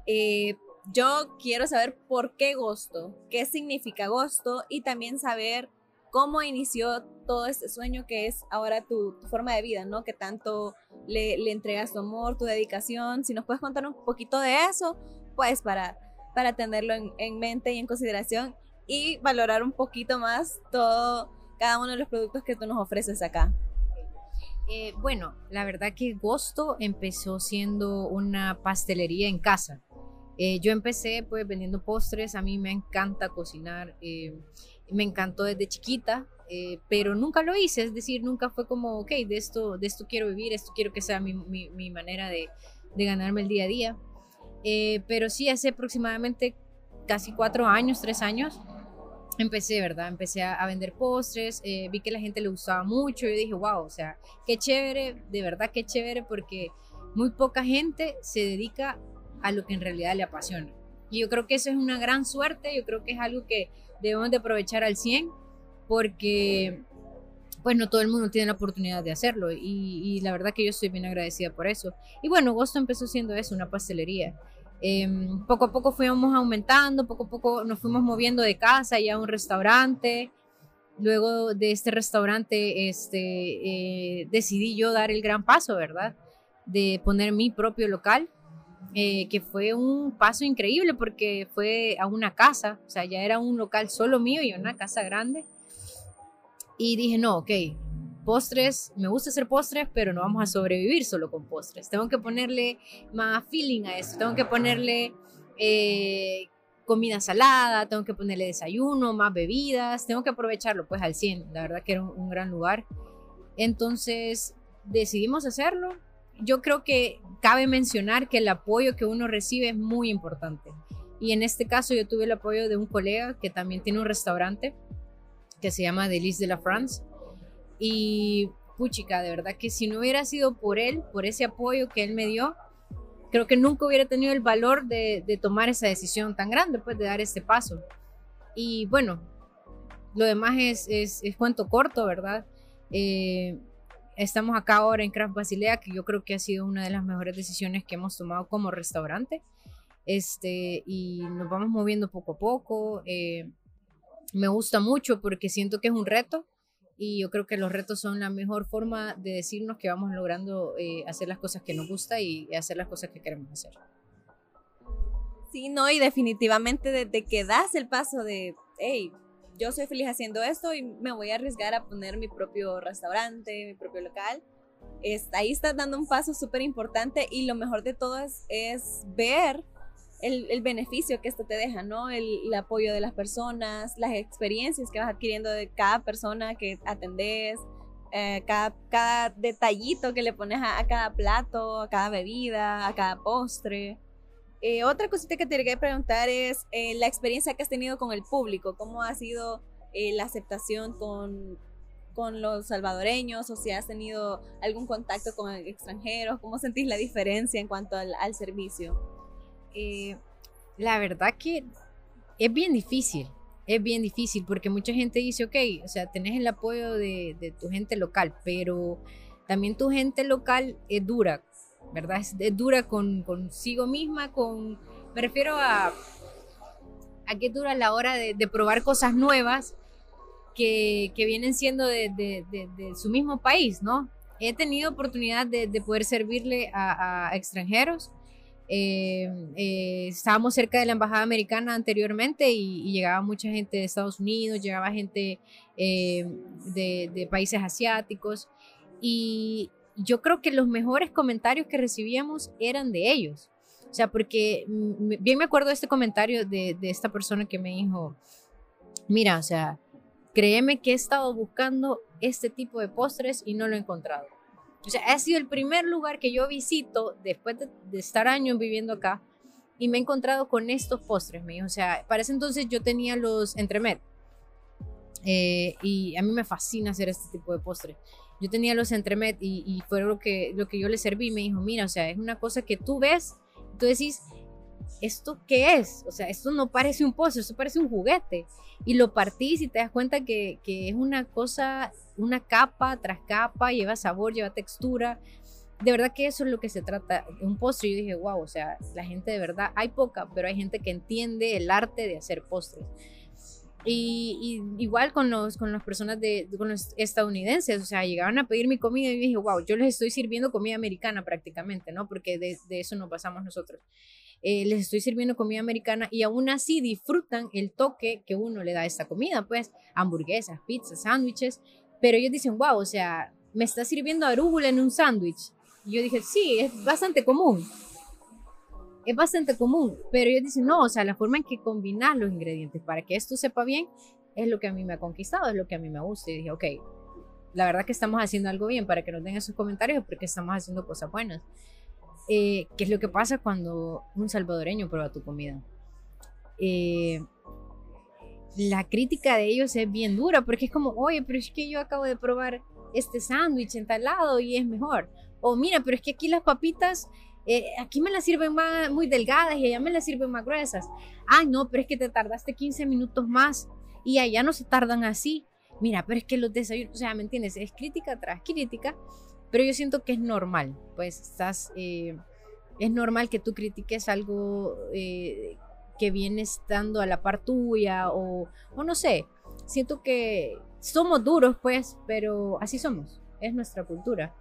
Eh, yo quiero saber por qué Agosto, qué significa Agosto y también saber cómo inició todo este sueño que es ahora tu, forma de vida, ¿no? Que tanto le, le, entregas tu amor, tu dedicación. Si nos puedes contar un poquito de eso, pues para, para tenerlo en, en mente y en consideración y valorar un poquito más todo, cada uno de los productos que tú nos ofreces acá. Eh, bueno, la verdad que Agosto empezó siendo una pastelería en casa. Eh, yo empecé pues vendiendo postres, a mí me encanta cocinar, eh, me encantó desde chiquita, eh, pero nunca lo hice, es decir, nunca fue como, ok, de esto, de esto quiero vivir, esto quiero que sea mi, mi, manera de, de, ganarme el día a día. pero sí, hace aproximadamente casi cuatro años, tres años, empecé, ¿verdad? Empecé a, a vender postres, vi que la gente le gustaba mucho y dije, wow, o sea, qué chévere, de verdad qué chévere porque muy poca gente se dedica a lo que en realidad le apasiona. Y yo creo que eso es una gran suerte, yo creo que es algo que debemos de aprovechar al 100 porque pues no todo el mundo tiene la oportunidad de hacerlo y, la verdad que yo estoy bien agradecida por eso. Y bueno, Agosto empezó siendo eso, una pastelería. Em, poco a poco fuimos aumentando, poco a poco nos fuimos moviendo de casa y a un restaurante. Luego de este restaurante este, eh, decidí yo dar el gran paso, ¿verdad? De poner mi propio local eh, que fue un paso increíble porque fue a una casa, o sea, ya era un local solo mío y una casa grande. Y dije, no, ok, postres, me gusta hacer postres, pero no vamos a sobrevivir solo con postres. Tengo que ponerle más feeling a esto, tengo que ponerle eh, comida salada, tengo que ponerle desayuno, más bebidas, tengo que aprovecharlo pues al 100. La verdad que era un gran lugar. Entonces decidimos hacerlo yo creo que cabe mencionar que el apoyo que uno recibe es muy importante. Y en este caso yo tuve el apoyo de un colega que también tiene un restaurante que se llama Delice de la France. Y puchica, de verdad que si no hubiera sido por él, por ese apoyo que él me dio, creo que nunca hubiera tenido el valor de, tomar esa decisión tan grande, pues de dar este paso. Y bueno, lo demás es, es, es cuento corto, ¿verdad? Eh, estamos acá ahora en Craft Basilea, que yo creo que ha sido una de las mejores decisiones que hemos tomado como restaurante. Este, y nos vamos moviendo poco a poco. Eh, me gusta mucho porque siento que es un reto y yo creo que los retos son la mejor forma de decirnos que vamos logrando eh, hacer las cosas que nos gusta y hacer las cosas que queremos hacer. Sí, no, y definitivamente desde que das el paso de, hey, yo soy feliz haciendo esto y me voy a arriesgar a poner mi propio restaurante, mi propio local. ahí estás dando un paso súper importante y lo mejor de todo es, es ver el, beneficio que esto te deja, ¿no? El, apoyo de las personas, las experiencias que vas adquiriendo de cada persona que atendés, eh, cada, cada, detallito que le pones a, cada plato, a cada bebida, a cada postre. Eh, otra cosita que te quería preguntar es eh, la experiencia que has tenido con el público, cómo ha sido eh, la aceptación con, con los salvadoreños o si has tenido algún contacto con extranjeros, cómo sentís la diferencia en cuanto al, al servicio. la verdad que es bien difícil, es bien difícil porque mucha gente dice, ok, o sea, tenés el apoyo de, de tu gente local, pero también tu gente local es dura ¿verdad? Es, dura con, consigo misma, con, me refiero a, a que dura la hora de, de probar cosas nuevas que, que vienen siendo de, de, de, su mismo país, ¿no? He tenido oportunidad de, poder servirle a, a extranjeros. Eh, eh, estábamos cerca de la embajada americana anteriormente y, y, llegaba mucha gente de Estados Unidos, llegaba gente eh, de, de, países asiáticos y, yo creo que los mejores comentarios que recibíamos eran de ellos. O sea, porque bien me acuerdo de este comentario de, de esta persona que me dijo, mira, o sea, créeme que he estado buscando este tipo de postres y no lo he encontrado. O sea, ha sido el primer lugar que yo visito después de, de estar años viviendo acá y me he encontrado con estos postres. Me dijo, o sea, para ese entonces yo tenía los entremet eh, y a mí me fascina hacer este tipo de postres yo tenía los entremet y, y fue lo que, lo que yo le serví. Me dijo, mira, o sea, es una cosa que tú ves, tú decís, ¿esto qué es? O sea, esto no parece un postre, esto parece un juguete. Y lo partís y te das cuenta que, que es una cosa, una capa tras capa, lleva sabor, lleva textura. De verdad que eso es lo que se trata. Un postre, yo dije, wow, o sea, la gente de verdad, hay poca, pero hay gente que entiende el arte de hacer postres. Y, igual con los con las personas de con los estadounidenses, o sea, llegaban a pedir mi comida y dije, wow, yo les estoy sirviendo comida americana prácticamente, ¿no? Porque de, de eso nos pasamos nosotros. Eh, les estoy sirviendo comida americana y aún así disfrutan el toque que uno le da a esta comida, pues hamburguesas, pizzas, sándwiches, pero ellos dicen, wow, o sea, me está sirviendo arúgula en un sándwich. Y yo dije, sí, es bastante común es bastante común, pero ellos dicen, no, o sea, la forma en que combinar los ingredientes para que esto sepa bien es lo que a mí me ha conquistado, es lo que a mí me gusta. Y dije, ok, la verdad que estamos haciendo algo bien para que nos den esos comentarios porque estamos haciendo cosas buenas. Eh, ¿Qué es lo que pasa cuando un salvadoreño prueba tu comida? Eh, la crítica de ellos es bien dura porque es como, oye, pero es que yo acabo de probar este sándwich en tal lado y es mejor. O mira, pero es que aquí las papitas eh, aquí me las sirven más, muy delgadas y allá me las sirven más gruesas. Ay, no, pero es que te tardaste 15 minutos más y allá no se tardan así. Mira, pero es que los desayunos, o sea, ¿me entiendes? Es crítica tras crítica, pero yo siento que es normal, pues estás, eh, es normal que tú critiques algo eh, que viene estando a la par tuya o, o no sé, siento que somos duros, pues, pero así somos, es nuestra cultura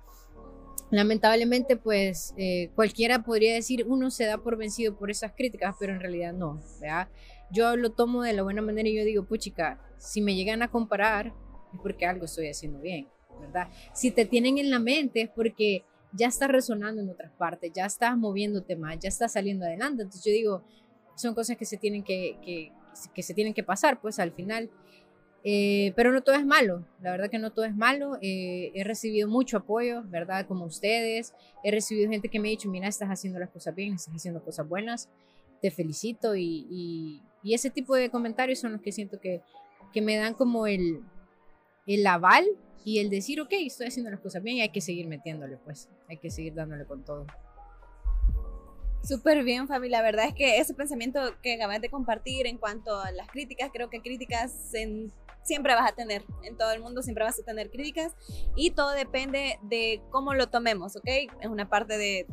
lamentablemente, pues eh, cualquiera podría decir uno se da por vencido por esas críticas, pero en realidad no, ¿verdad? Yo lo tomo de la buena manera y yo digo, puchica, si me llegan a comparar es porque algo estoy haciendo bien, ¿verdad? Si te tienen en la mente es porque ya estás resonando en otras partes, ya estás moviéndote más, ya estás saliendo adelante. Entonces yo digo, son cosas que se tienen que, que, que se tienen que pasar, pues al final eh, pero no todo es malo, la verdad que no todo es malo. Eh, he recibido mucho apoyo, ¿verdad? Como ustedes. He recibido gente que me ha dicho, mira, estás haciendo las cosas bien, estás haciendo cosas buenas, te felicito. Y, y, y ese tipo de comentarios son los que siento que, que me dan como el, el aval y el decir, ok, estoy haciendo las cosas bien y hay que seguir metiéndole, pues, hay que seguir dándole con todo. Súper bien, Fabi. La verdad es que ese pensamiento que acabas de compartir en cuanto a las críticas, creo que críticas en siempre vas a tener, en todo el mundo siempre vas a tener críticas y todo depende de cómo lo tomemos, ¿ok? Es una parte de,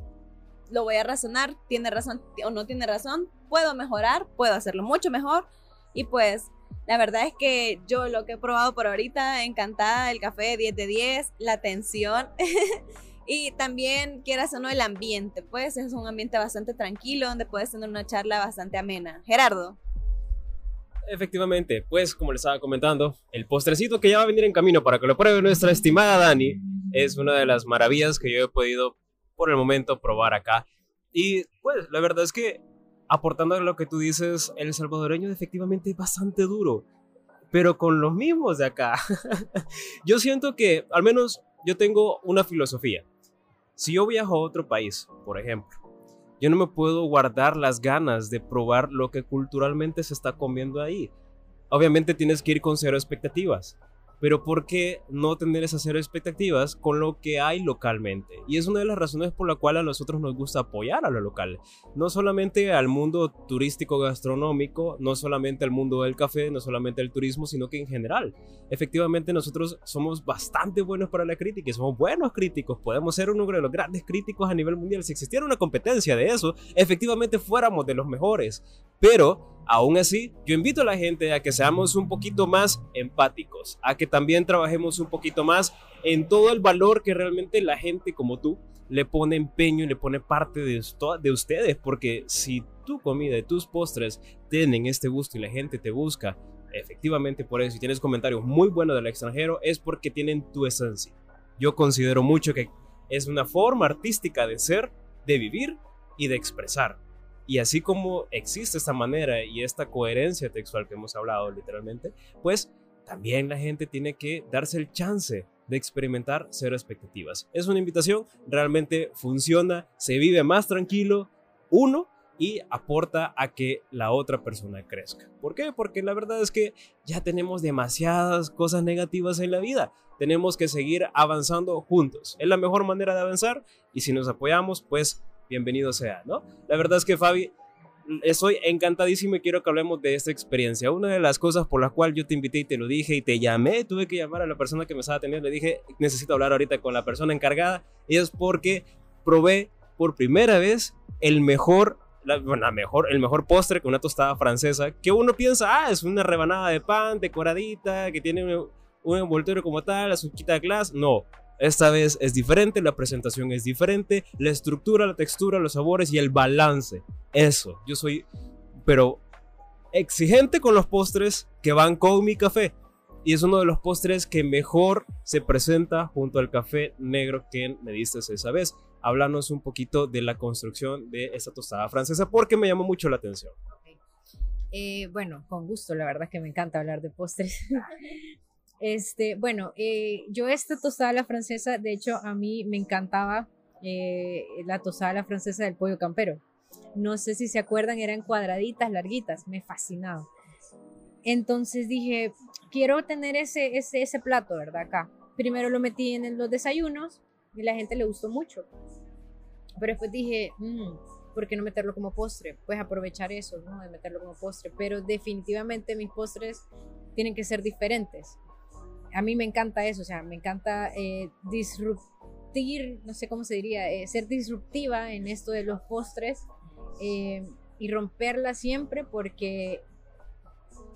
lo voy a razonar, tiene razón o no tiene razón, puedo mejorar, puedo hacerlo mucho mejor y pues la verdad es que yo lo que he probado por ahorita, encantada, el café 10 de 10, la atención y también quieras o no el ambiente, pues es un ambiente bastante tranquilo donde puedes tener una charla bastante amena. Gerardo. Efectivamente, pues como les estaba comentando, el postrecito que ya va a venir en camino para que lo pruebe nuestra estimada Dani es una de las maravillas que yo he podido por el momento probar acá. Y pues la verdad es que aportando a lo que tú dices, el salvadoreño efectivamente es bastante duro, pero con los mismos de acá. yo siento que al menos yo tengo una filosofía. Si yo viajo a otro país, por ejemplo, yo no me puedo guardar las ganas de probar lo que culturalmente se está comiendo ahí. Obviamente tienes que ir con cero expectativas pero ¿por qué no tener esas cero expectativas con lo que hay localmente? Y es una de las razones por la cual a nosotros nos gusta apoyar a lo local. No solamente al mundo turístico gastronómico, no solamente al mundo del café, no solamente al turismo, sino que en general. Efectivamente nosotros somos bastante buenos para la crítica y somos buenos críticos. Podemos ser uno de los grandes críticos a nivel mundial. Si existiera una competencia de eso, efectivamente fuéramos de los mejores. Pero Aún así, yo invito a la gente a que seamos un poquito más empáticos, a que también trabajemos un poquito más en todo el valor que realmente la gente como tú le pone empeño y le pone parte de, de ustedes, porque si tu comida y tus postres tienen este gusto y la gente te busca, efectivamente por eso, si tienes comentarios muy buenos del extranjero, es porque tienen tu esencia. Yo considero mucho que es una forma artística de ser, de vivir y de expresar. Y así como existe esta manera y esta coherencia textual que hemos hablado literalmente, pues también la gente tiene que darse el chance de experimentar cero expectativas. Es una invitación, realmente funciona, se vive más tranquilo, uno, y aporta a que la otra persona crezca. ¿Por qué? Porque la verdad es que ya tenemos demasiadas cosas negativas en la vida. Tenemos que seguir avanzando juntos. Es la mejor manera de avanzar y si nos apoyamos, pues bienvenido sea, ¿no? La verdad es que Fabi, estoy encantadísimo y quiero que hablemos de esta experiencia. Una de las cosas por las cuales yo te invité y te lo dije y te llamé, tuve que llamar a la persona que me estaba atendiendo, le dije, necesito hablar ahorita con la persona encargada, y es porque probé por primera vez el mejor la, bueno, mejor, el mejor postre con una tostada francesa, que uno piensa, ah, es una rebanada de pan decoradita, que tiene un, un envoltorio como tal, azuquita de glass. No, esta vez es diferente, la presentación es diferente, la estructura, la textura, los sabores y el balance. Eso, yo soy, pero exigente con los postres que van con mi café. Y es uno de los postres que mejor se presenta junto al café negro que me diste esa vez. Háblanos un poquito de la construcción de esta tostada francesa porque me llamó mucho la atención. Eh, bueno, con gusto, la verdad que me encanta hablar de postres. Este, bueno, eh, yo esta tostada la francesa, de hecho, a mí me encantaba eh, la tostada la francesa del pollo campero. No sé si se acuerdan, eran cuadraditas, larguitas, me fascinaba. Entonces dije, quiero tener ese, plato, ¿verdad? Acá. Primero lo metí en los desayunos y la gente le gustó mucho. Pero después dije, mmm, ¿por qué no meterlo como postre? Pues aprovechar eso, ¿no? De meterlo como postre. Pero definitivamente mis postres tienen que ser diferentes a mí me encanta eso, o sea, me encanta eh, disruptir, no sé cómo se diría, eh, ser disruptiva en esto de los postres eh, y romperla siempre porque...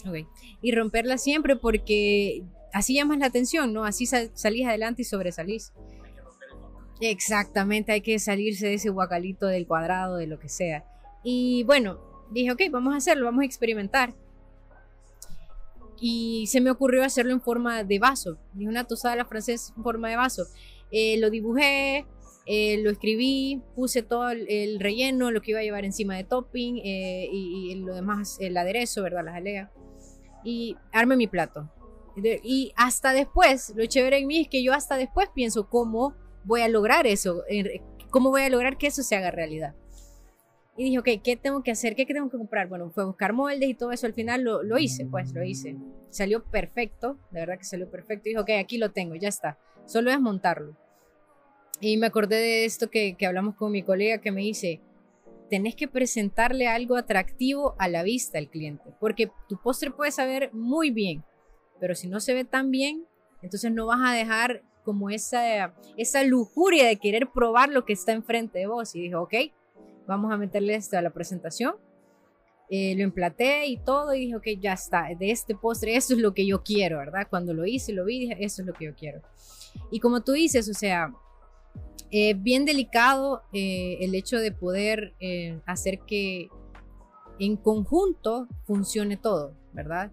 Okay. Y romperla siempre porque así llamas la atención, ¿no? Así salís adelante y sobresalís. Exactamente, hay que salirse de ese guacalito del cuadrado, de lo que sea. Y bueno, dije, ok, vamos a hacerlo, vamos a experimentar y se me ocurrió hacerlo en forma de vaso. Dije una tostada a la francesa en forma de vaso. Eh, lo dibujé, eh, lo escribí, puse todo el, relleno, lo que iba a llevar encima de topping eh, y, lo demás, el aderezo, ¿verdad? La jalea. Y armé mi plato. Y hasta después, lo chévere en mí es que yo hasta después pienso cómo voy a lograr eso, cómo voy a lograr que eso se haga realidad. Y dije, ok, ¿qué tengo que hacer? ¿Qué tengo que comprar? Bueno, fue buscar moldes y todo eso. Al final lo, lo hice, pues lo hice. Salió perfecto, de verdad que salió perfecto. Y dije, ok, aquí lo tengo, ya está. Solo es montarlo. Y me acordé de esto que, que hablamos con mi colega que me dice, tenés que presentarle algo atractivo a la vista al cliente. Porque tu postre puede saber muy bien, pero si no se ve tan bien, entonces no vas a dejar como esa, esa lujuria de querer probar lo que está enfrente de vos. Y dije, ok, vamos a meterle esto a la presentación. Eh, lo emplaté y todo y dije, ok, ya está, de este postre, eso es lo que yo quiero, ¿verdad? Cuando lo hice, lo vi, dije, eso es lo que yo quiero. Y como tú dices, o sea, eh, bien delicado eh, el hecho de poder hacer que en conjunto funcione todo, ¿verdad?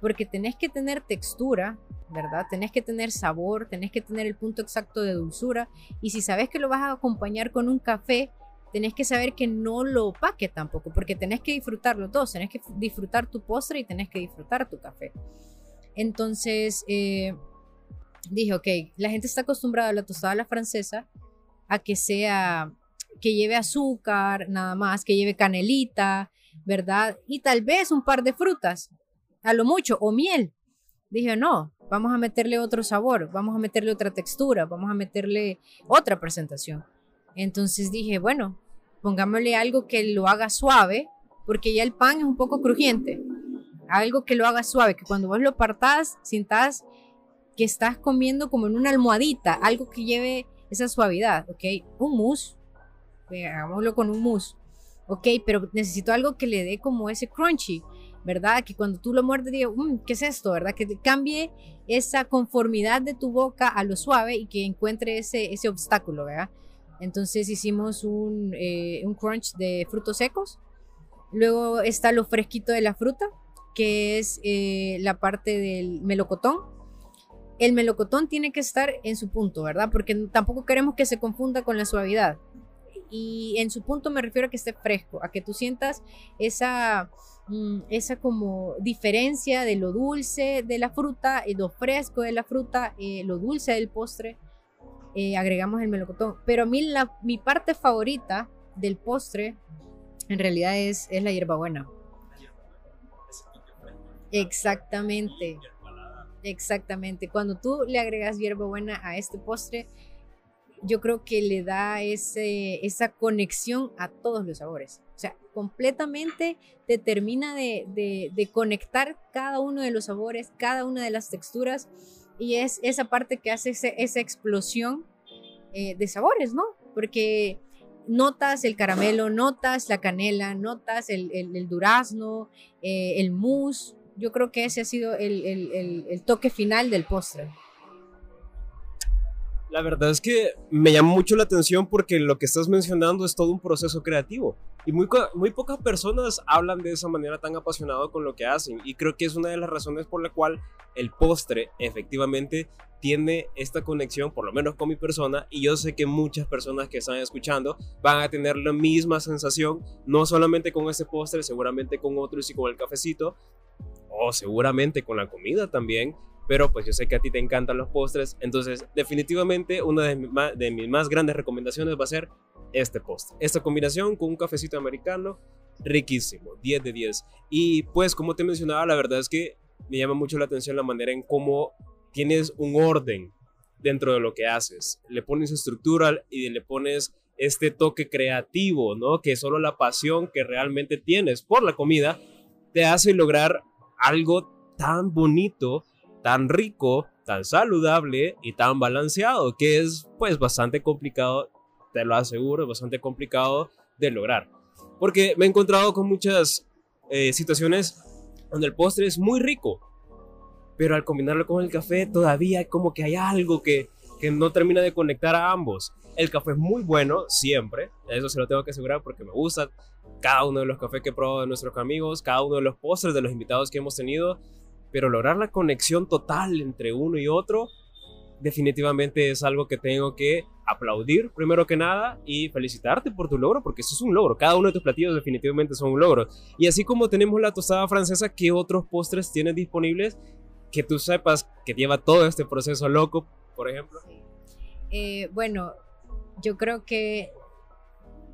Porque tenés que tener textura, ¿verdad? Tenés que tener sabor, tenés que tener el punto exacto de dulzura. Y si sabes que lo vas a acompañar con un café, tenés que saber que no lo opaque tampoco, porque tenés que disfrutarlo todo, tenés que disfrutar tu postre y tenés que disfrutar tu café. Entonces, eh, dije, ok, la gente está acostumbrada a la tostada a la francesa a que sea, que lleve azúcar, nada más, que lleve canelita, ¿verdad? Y tal vez un par de frutas, a lo mucho, o miel. Dije, no, vamos a meterle otro sabor, vamos a meterle otra textura, vamos a meterle otra presentación. Entonces dije, bueno, pongámosle algo que lo haga suave, porque ya el pan es un poco crujiente. Algo que lo haga suave, que cuando vos lo partás, sientas que estás comiendo como en una almohadita, algo que lleve esa suavidad, ¿ok? Un mousse, hagámoslo con un mousse, ¿ok? Pero necesito algo que le dé como ese crunchy, ¿verdad? Que cuando tú lo muerdes, digo, mm, ¿qué es esto, verdad? Que cambie esa conformidad de tu boca a lo suave y que encuentre ese, ese obstáculo, ¿verdad? Entonces hicimos un, eh, un crunch de frutos secos. Luego está lo fresquito de la fruta, que es eh, la parte del melocotón. El melocotón tiene que estar en su punto, ¿verdad? Porque tampoco queremos que se confunda con la suavidad. Y en su punto me refiero a que esté fresco, a que tú sientas esa, mm, esa como diferencia de lo dulce de la fruta, lo fresco de la fruta, eh, lo dulce del postre eh, agregamos el melocotón. Pero a mí la, mi parte favorita del postre en realidad es, es la hierbabuena. Exactamente. Exactamente. Cuando tú le agregas hierbabuena a este postre, yo creo que le da ese, esa conexión a todos los sabores. O sea, completamente te termina de, de, de conectar cada uno de los sabores, cada una de las texturas y es esa parte que hace esa explosión eh, de sabores, ¿no? Porque notas el caramelo, notas la canela, notas el, durazno, eh, el mousse. Yo creo que ese ha sido el, el toque final del postre. La verdad es que me llama mucho la atención porque lo que estás mencionando es todo un proceso creativo. Y muy, muy pocas personas hablan de esa manera tan apasionado con lo que hacen. Y creo que es una de las razones por la cual el postre efectivamente tiene esta conexión, por lo menos con mi persona. Y yo sé que muchas personas que están escuchando van a tener la misma sensación, no solamente con este postre, seguramente con otros y con el cafecito, o seguramente con la comida también pero pues yo sé que a ti te encantan los postres, entonces definitivamente una de mis más grandes recomendaciones va a ser este postre. Esta combinación con un cafecito americano, riquísimo, 10 de 10. Y pues como te mencionaba, la verdad es que me llama mucho la atención la manera en cómo tienes un orden dentro de lo que haces. Le pones estructura y le pones este toque creativo, ¿no? Que solo la pasión que realmente tienes por la comida te hace lograr algo tan bonito tan rico, tan saludable y tan balanceado, que es pues bastante complicado, te lo aseguro, bastante complicado de lograr. Porque me he encontrado con muchas eh, situaciones donde el postre es muy rico, pero al combinarlo con el café todavía como que hay algo que, que no termina de conectar a ambos. El café es muy bueno siempre, eso se lo tengo que asegurar porque me gusta cada uno de los cafés que he probado de nuestros amigos, cada uno de los postres de los invitados que hemos tenido pero lograr la conexión total entre uno y otro definitivamente es algo que tengo que aplaudir primero que nada y felicitarte por tu logro porque eso es un logro. Cada uno de tus platillos definitivamente son un logro. Y así como tenemos la tostada francesa, ¿qué otros postres tienes disponibles que tú sepas que lleva todo este proceso loco, por ejemplo? Eh, bueno, yo creo que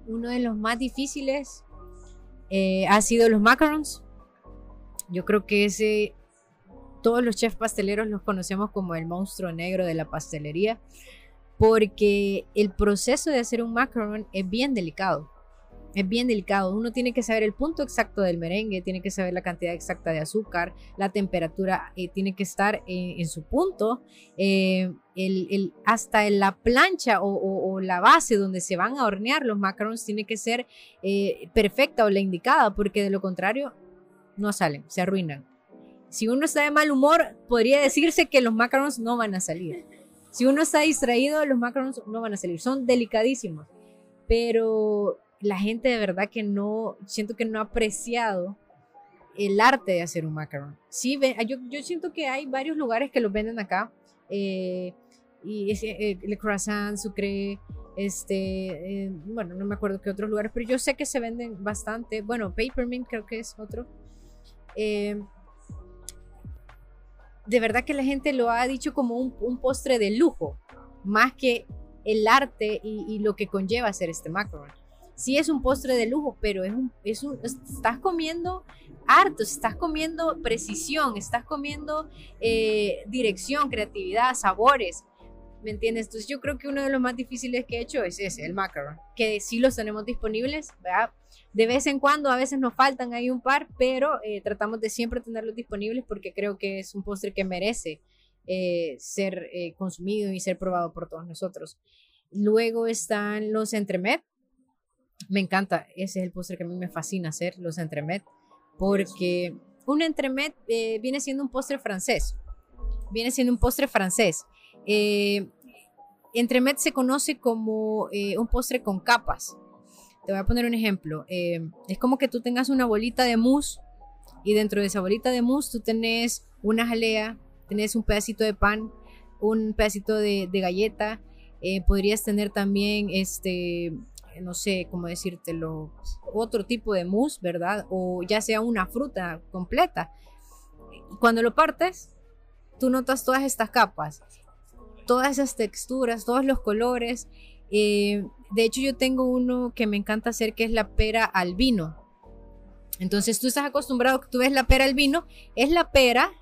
uno de los más difíciles eh, ha sido los macarons. Yo creo que ese todos los chefs pasteleros los conocemos como el monstruo negro de la pastelería, porque el proceso de hacer un macaron es bien delicado. es bien delicado. Uno tiene que saber el punto exacto del merengue, tiene que saber la cantidad exacta de azúcar, la temperatura eh, tiene que estar en su punto, eh, hasta la plancha o, la base donde se van a hornear los macarons tiene que ser eh, perfecta o la indicada, porque de lo contrario no salen, se arruinan. Si uno está de mal humor, podría decirse que los macarons no van a salir. Si uno está distraído, los macarons no van a salir. Son delicadísimos. Pero la gente de verdad que no, siento que no ha apreciado el arte de hacer un macaron. Sí, yo, yo siento que hay varios lugares que los venden acá. Eh, y eh, el croissant, sucre, este, eh, bueno, no me acuerdo qué otros lugares, pero yo sé que se venden bastante. Bueno, Papermint creo que es otro. De verdad que la gente lo ha dicho como un, postre de lujo, más que el arte y, lo que conlleva hacer este macaron sí es un postre de lujo, pero es un, es un, estás comiendo harto, estás comiendo precisión, estás comiendo eh, dirección, creatividad, sabores. ¿Me entiendes? Entonces yo creo que uno de los más difíciles que he hecho es ese, el macaron, que sí los tenemos disponibles, ¿verdad? De vez en cuando, a veces nos faltan ahí un par, pero eh, tratamos de siempre tenerlos disponibles porque creo que es un postre que merece eh, ser consumido y ser probado por todos nosotros. Luego están los entremet, me encanta, ese es el postre que a mí me fascina hacer, los entremet, porque un entremet eh, viene siendo un postre francés, viene siendo un postre francés. Eh, entremet se conoce como eh, un postre con capas. Te voy a poner un ejemplo. es como que tú tengas una bolita de mousse y dentro de esa bolita de mousse tú tenés una jalea, tenés un pedacito de pan, un pedacito de, galleta, podrías tener también este, no sé cómo decírtelo, otro tipo de mousse, ¿verdad? O ya sea una fruta completa. Cuando lo partes, tú notas todas estas capas, todas esas texturas, todos los colores. Eh, de hecho, yo tengo uno que me encanta hacer que es la pera al vino. Entonces tú estás acostumbrado, tú ves la pera al vino, es la pera,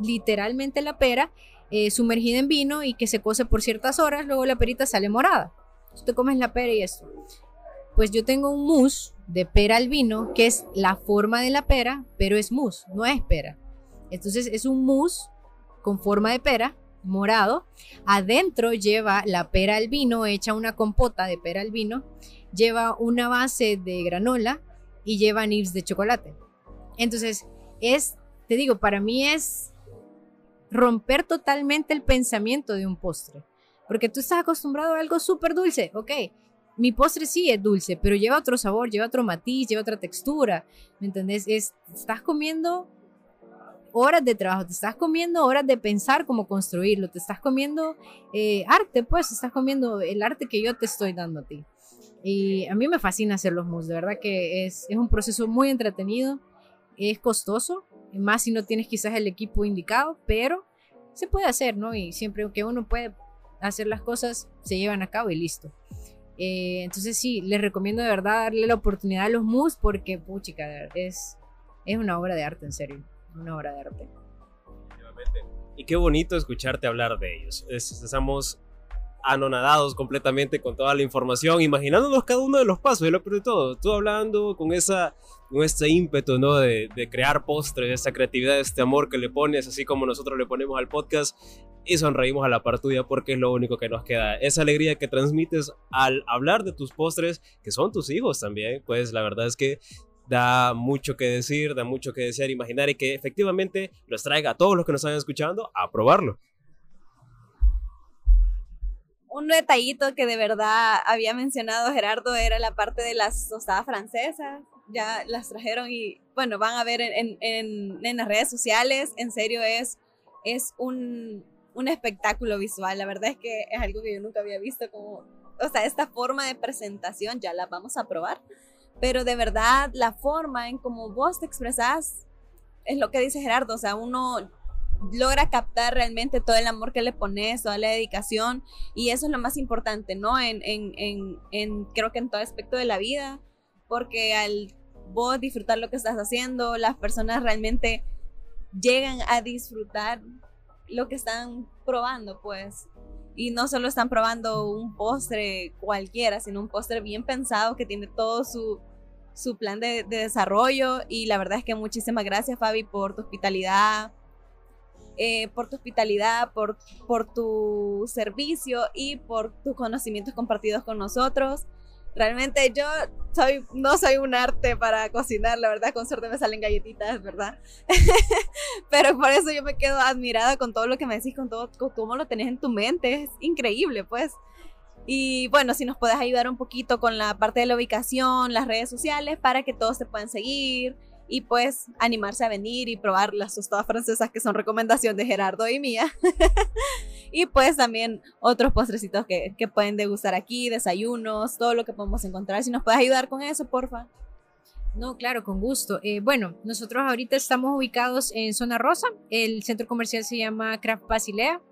literalmente la pera, eh, sumergida en vino y que se cose por ciertas horas, luego la perita sale morada. Tú te comes la pera y esto pues yo tengo un mousse de pera al vino, que es la forma de la pera, pero es mousse, no es pera. Entonces es un mousse con forma de pera, morado. Adentro lleva la pera al vino, hecha una compota de pera al vino. Lleva una base de granola y lleva nibs de chocolate. Entonces, es, te digo, para mí es romper totalmente el pensamiento de un postre. Porque tú estás acostumbrado a algo súper dulce, ok mi postre sí es dulce, pero lleva otro sabor, lleva otro matiz, lleva otra textura, ¿me entendés? Es, estás comiendo horas de trabajo, te estás comiendo horas de pensar cómo construirlo, te estás comiendo eh, arte, pues, estás comiendo el arte que yo te estoy dando a ti. Y a mí me fascina hacer los mousse, de verdad que es, un proceso muy entretenido, es costoso, más si no tienes quizás el equipo indicado, pero se puede hacer, ¿no? Y siempre que uno puede hacer las cosas, se llevan a cabo y listo. Eh, entonces sí, les recomiendo de verdad darle la oportunidad a los mus porque, puchica, es una obra de arte, en serio. Una obra de arte. Y qué bonito escucharte hablar de ellos. estamos anonadados completamente con toda la información, imaginándonos cada uno de los pasos y lo peor de todo, tú hablando con esa con este ímpetu, ¿no? De, crear postres, esa creatividad, este amor que le pones, así como nosotros le ponemos al podcast, y sonreímos a la par tuya porque es lo único que nos queda. Esa alegría que transmites al hablar de tus postres, que son tus hijos también, pues la verdad es que da mucho que decir, da mucho que desear, imaginar y que efectivamente los traiga a todos los que nos están escuchando a probarlo. Un detallito que de verdad había mencionado Gerardo era la parte de las tostadas francesas. Ya las trajeron y bueno, van a ver en, en, en las redes sociales. En serio, es, es un, un espectáculo visual. La verdad es que es algo que yo nunca había visto como, o sea, esta forma de presentación ya la vamos a probar, pero de verdad la forma en cómo vos te expresás es lo que dice Gerardo, o sea, uno logra captar realmente todo el amor que le pones, toda la dedicación y eso es lo más importante, ¿no? En, en, en, en creo que en todo aspecto de la vida, porque al vos disfrutar lo que estás haciendo, las personas realmente llegan a disfrutar lo que están probando, pues. Y no solo están probando un postre cualquiera, sino un postre bien pensado que tiene todo su, su plan de, de desarrollo y la verdad es que muchísimas gracias Fabi por tu hospitalidad, eh, por tu hospitalidad, por, por tu servicio y por tus conocimientos compartidos con nosotros. Realmente yo soy, no soy un arte para cocinar, la verdad, con suerte me salen galletitas, ¿verdad? Pero por eso yo me quedo admirada con todo lo que me decís, con todo, con cómo lo tenés en tu mente, es increíble, pues. Y bueno, si nos puedes ayudar un poquito con la parte de la ubicación, las redes sociales, para que todos se puedan seguir, y pues animarse a venir y probar las tostadas francesas que son recomendación de Gerardo y mía. y pues también otros postrecitos que, que, pueden degustar aquí, desayunos, todo lo que podemos encontrar. Si nos puedes ayudar con eso, porfa. No, claro, con gusto. Eh, bueno, nosotros ahorita estamos ubicados en Zona Rosa. El centro comercial se llama Craft Basilea.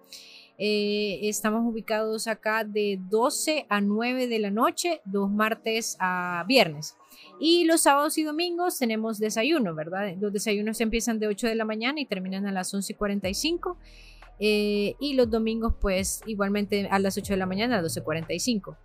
Eh, estamos ubicados acá de 12 a 9 de la noche, dos martes a viernes. Y los sábados y domingos tenemos desayuno, ¿verdad? Los desayunos empiezan de 8 de la mañana y terminan a las 11 y 45. Eh, y los domingos, pues igualmente a las 8 de la mañana, a las 12.45.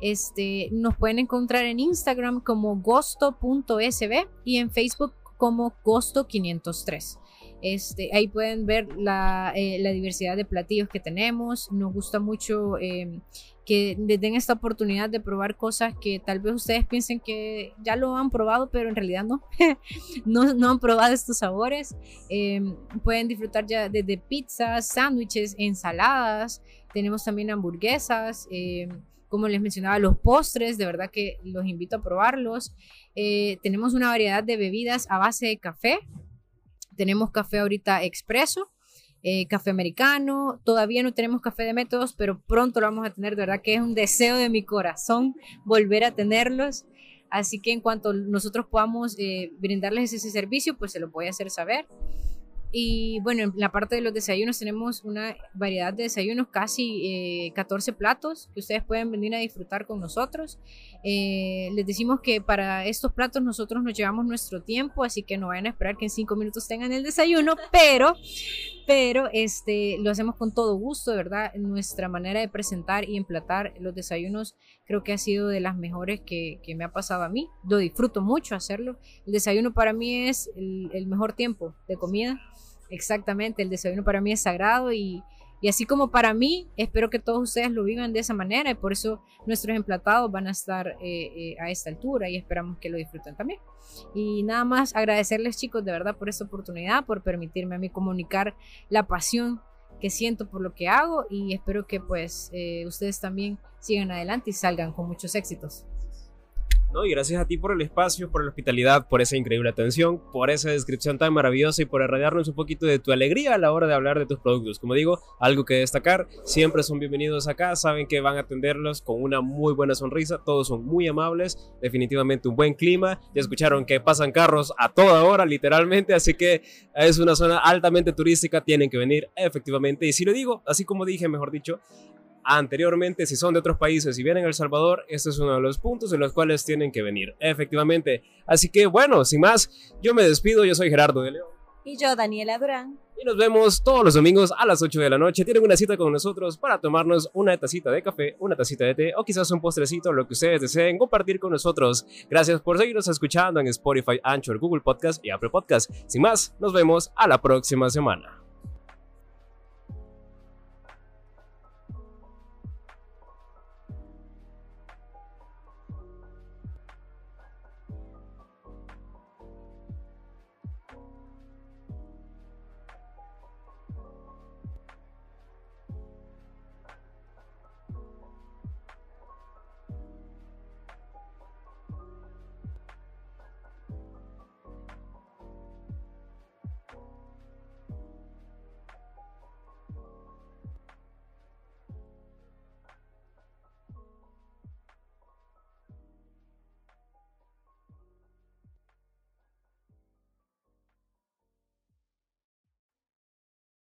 Este, nos pueden encontrar en Instagram como gosto.sb y en Facebook como gosto503. Este, ahí pueden ver la, eh, la, diversidad de platillos que tenemos. Nos gusta mucho eh, que les den esta oportunidad de probar cosas que tal vez ustedes piensen que ya lo han probado, pero en realidad no, no, no, han probado estos sabores. Eh, pueden disfrutar ya desde pizzas, sándwiches, ensaladas. Tenemos también hamburguesas. como les mencionaba, los postres, de verdad que los invito a probarlos. tenemos una variedad de bebidas a base de café, tenemos café ahorita expreso, eh, café americano, todavía no tenemos café de métodos, pero pronto lo vamos a tener, de verdad que es un deseo de mi corazón volver a tenerlos. Así que en cuanto nosotros podamos eh, brindarles ese servicio, pues se lo voy a hacer saber. Y bueno, en la parte de los desayunos tenemos una variedad de desayunos, casi 14 eh, platos que ustedes pueden venir a disfrutar con nosotros. Eh, les decimos que para estos platos nosotros nos llevamos nuestro tiempo, así que no vayan a esperar que en 5 minutos tengan el desayuno, pero, pero este, lo hacemos con todo gusto, verdad. Nuestra manera de presentar y emplatar los desayunos creo que ha sido de las mejores que, que me ha pasado a mí. Lo disfruto mucho hacerlo. El desayuno para mí es el mejor tiempo de comida. Exactamente, el desayuno para mí es sagrado y, y así como para mí, espero que todos ustedes lo vivan de esa manera y por eso nuestros emplatados van a estar eh, eh, a esta altura y esperamos que lo disfruten también. Y nada más agradecerles chicos de verdad por esta oportunidad, por permitirme a mí comunicar la pasión que siento por lo que hago y espero que pues eh, ustedes también sigan adelante y salgan con muchos éxitos. Y gracias a ti por el espacio, por la hospitalidad, por esa increíble atención, por esa descripción tan maravillosa y por irradiarnos un poquito de tu alegría a la hora de hablar de tus productos. Como digo, algo que destacar, siempre son bienvenidos acá, saben que van a atenderlos con una muy buena sonrisa, todos son muy amables, definitivamente un buen clima, ya escucharon que pasan carros a toda hora, literalmente, así que es una zona altamente turística, tienen que venir efectivamente, y si lo digo, así como dije, mejor dicho, anteriormente, si son de otros países y vienen a El Salvador, este es uno de los puntos en los cuales tienen que venir, efectivamente. Así que bueno, sin más, yo me despido, yo soy Gerardo de León. Y yo, Daniela Durán. Y nos vemos todos los domingos a las 8 de la noche. Tienen una cita con nosotros para tomarnos una tacita de café, una tacita de té o quizás un postrecito, lo que ustedes deseen compartir con nosotros. Gracias por seguirnos escuchando en Spotify, Anchor, Google Podcast y Apple Podcast. Sin más, nos vemos a la próxima semana.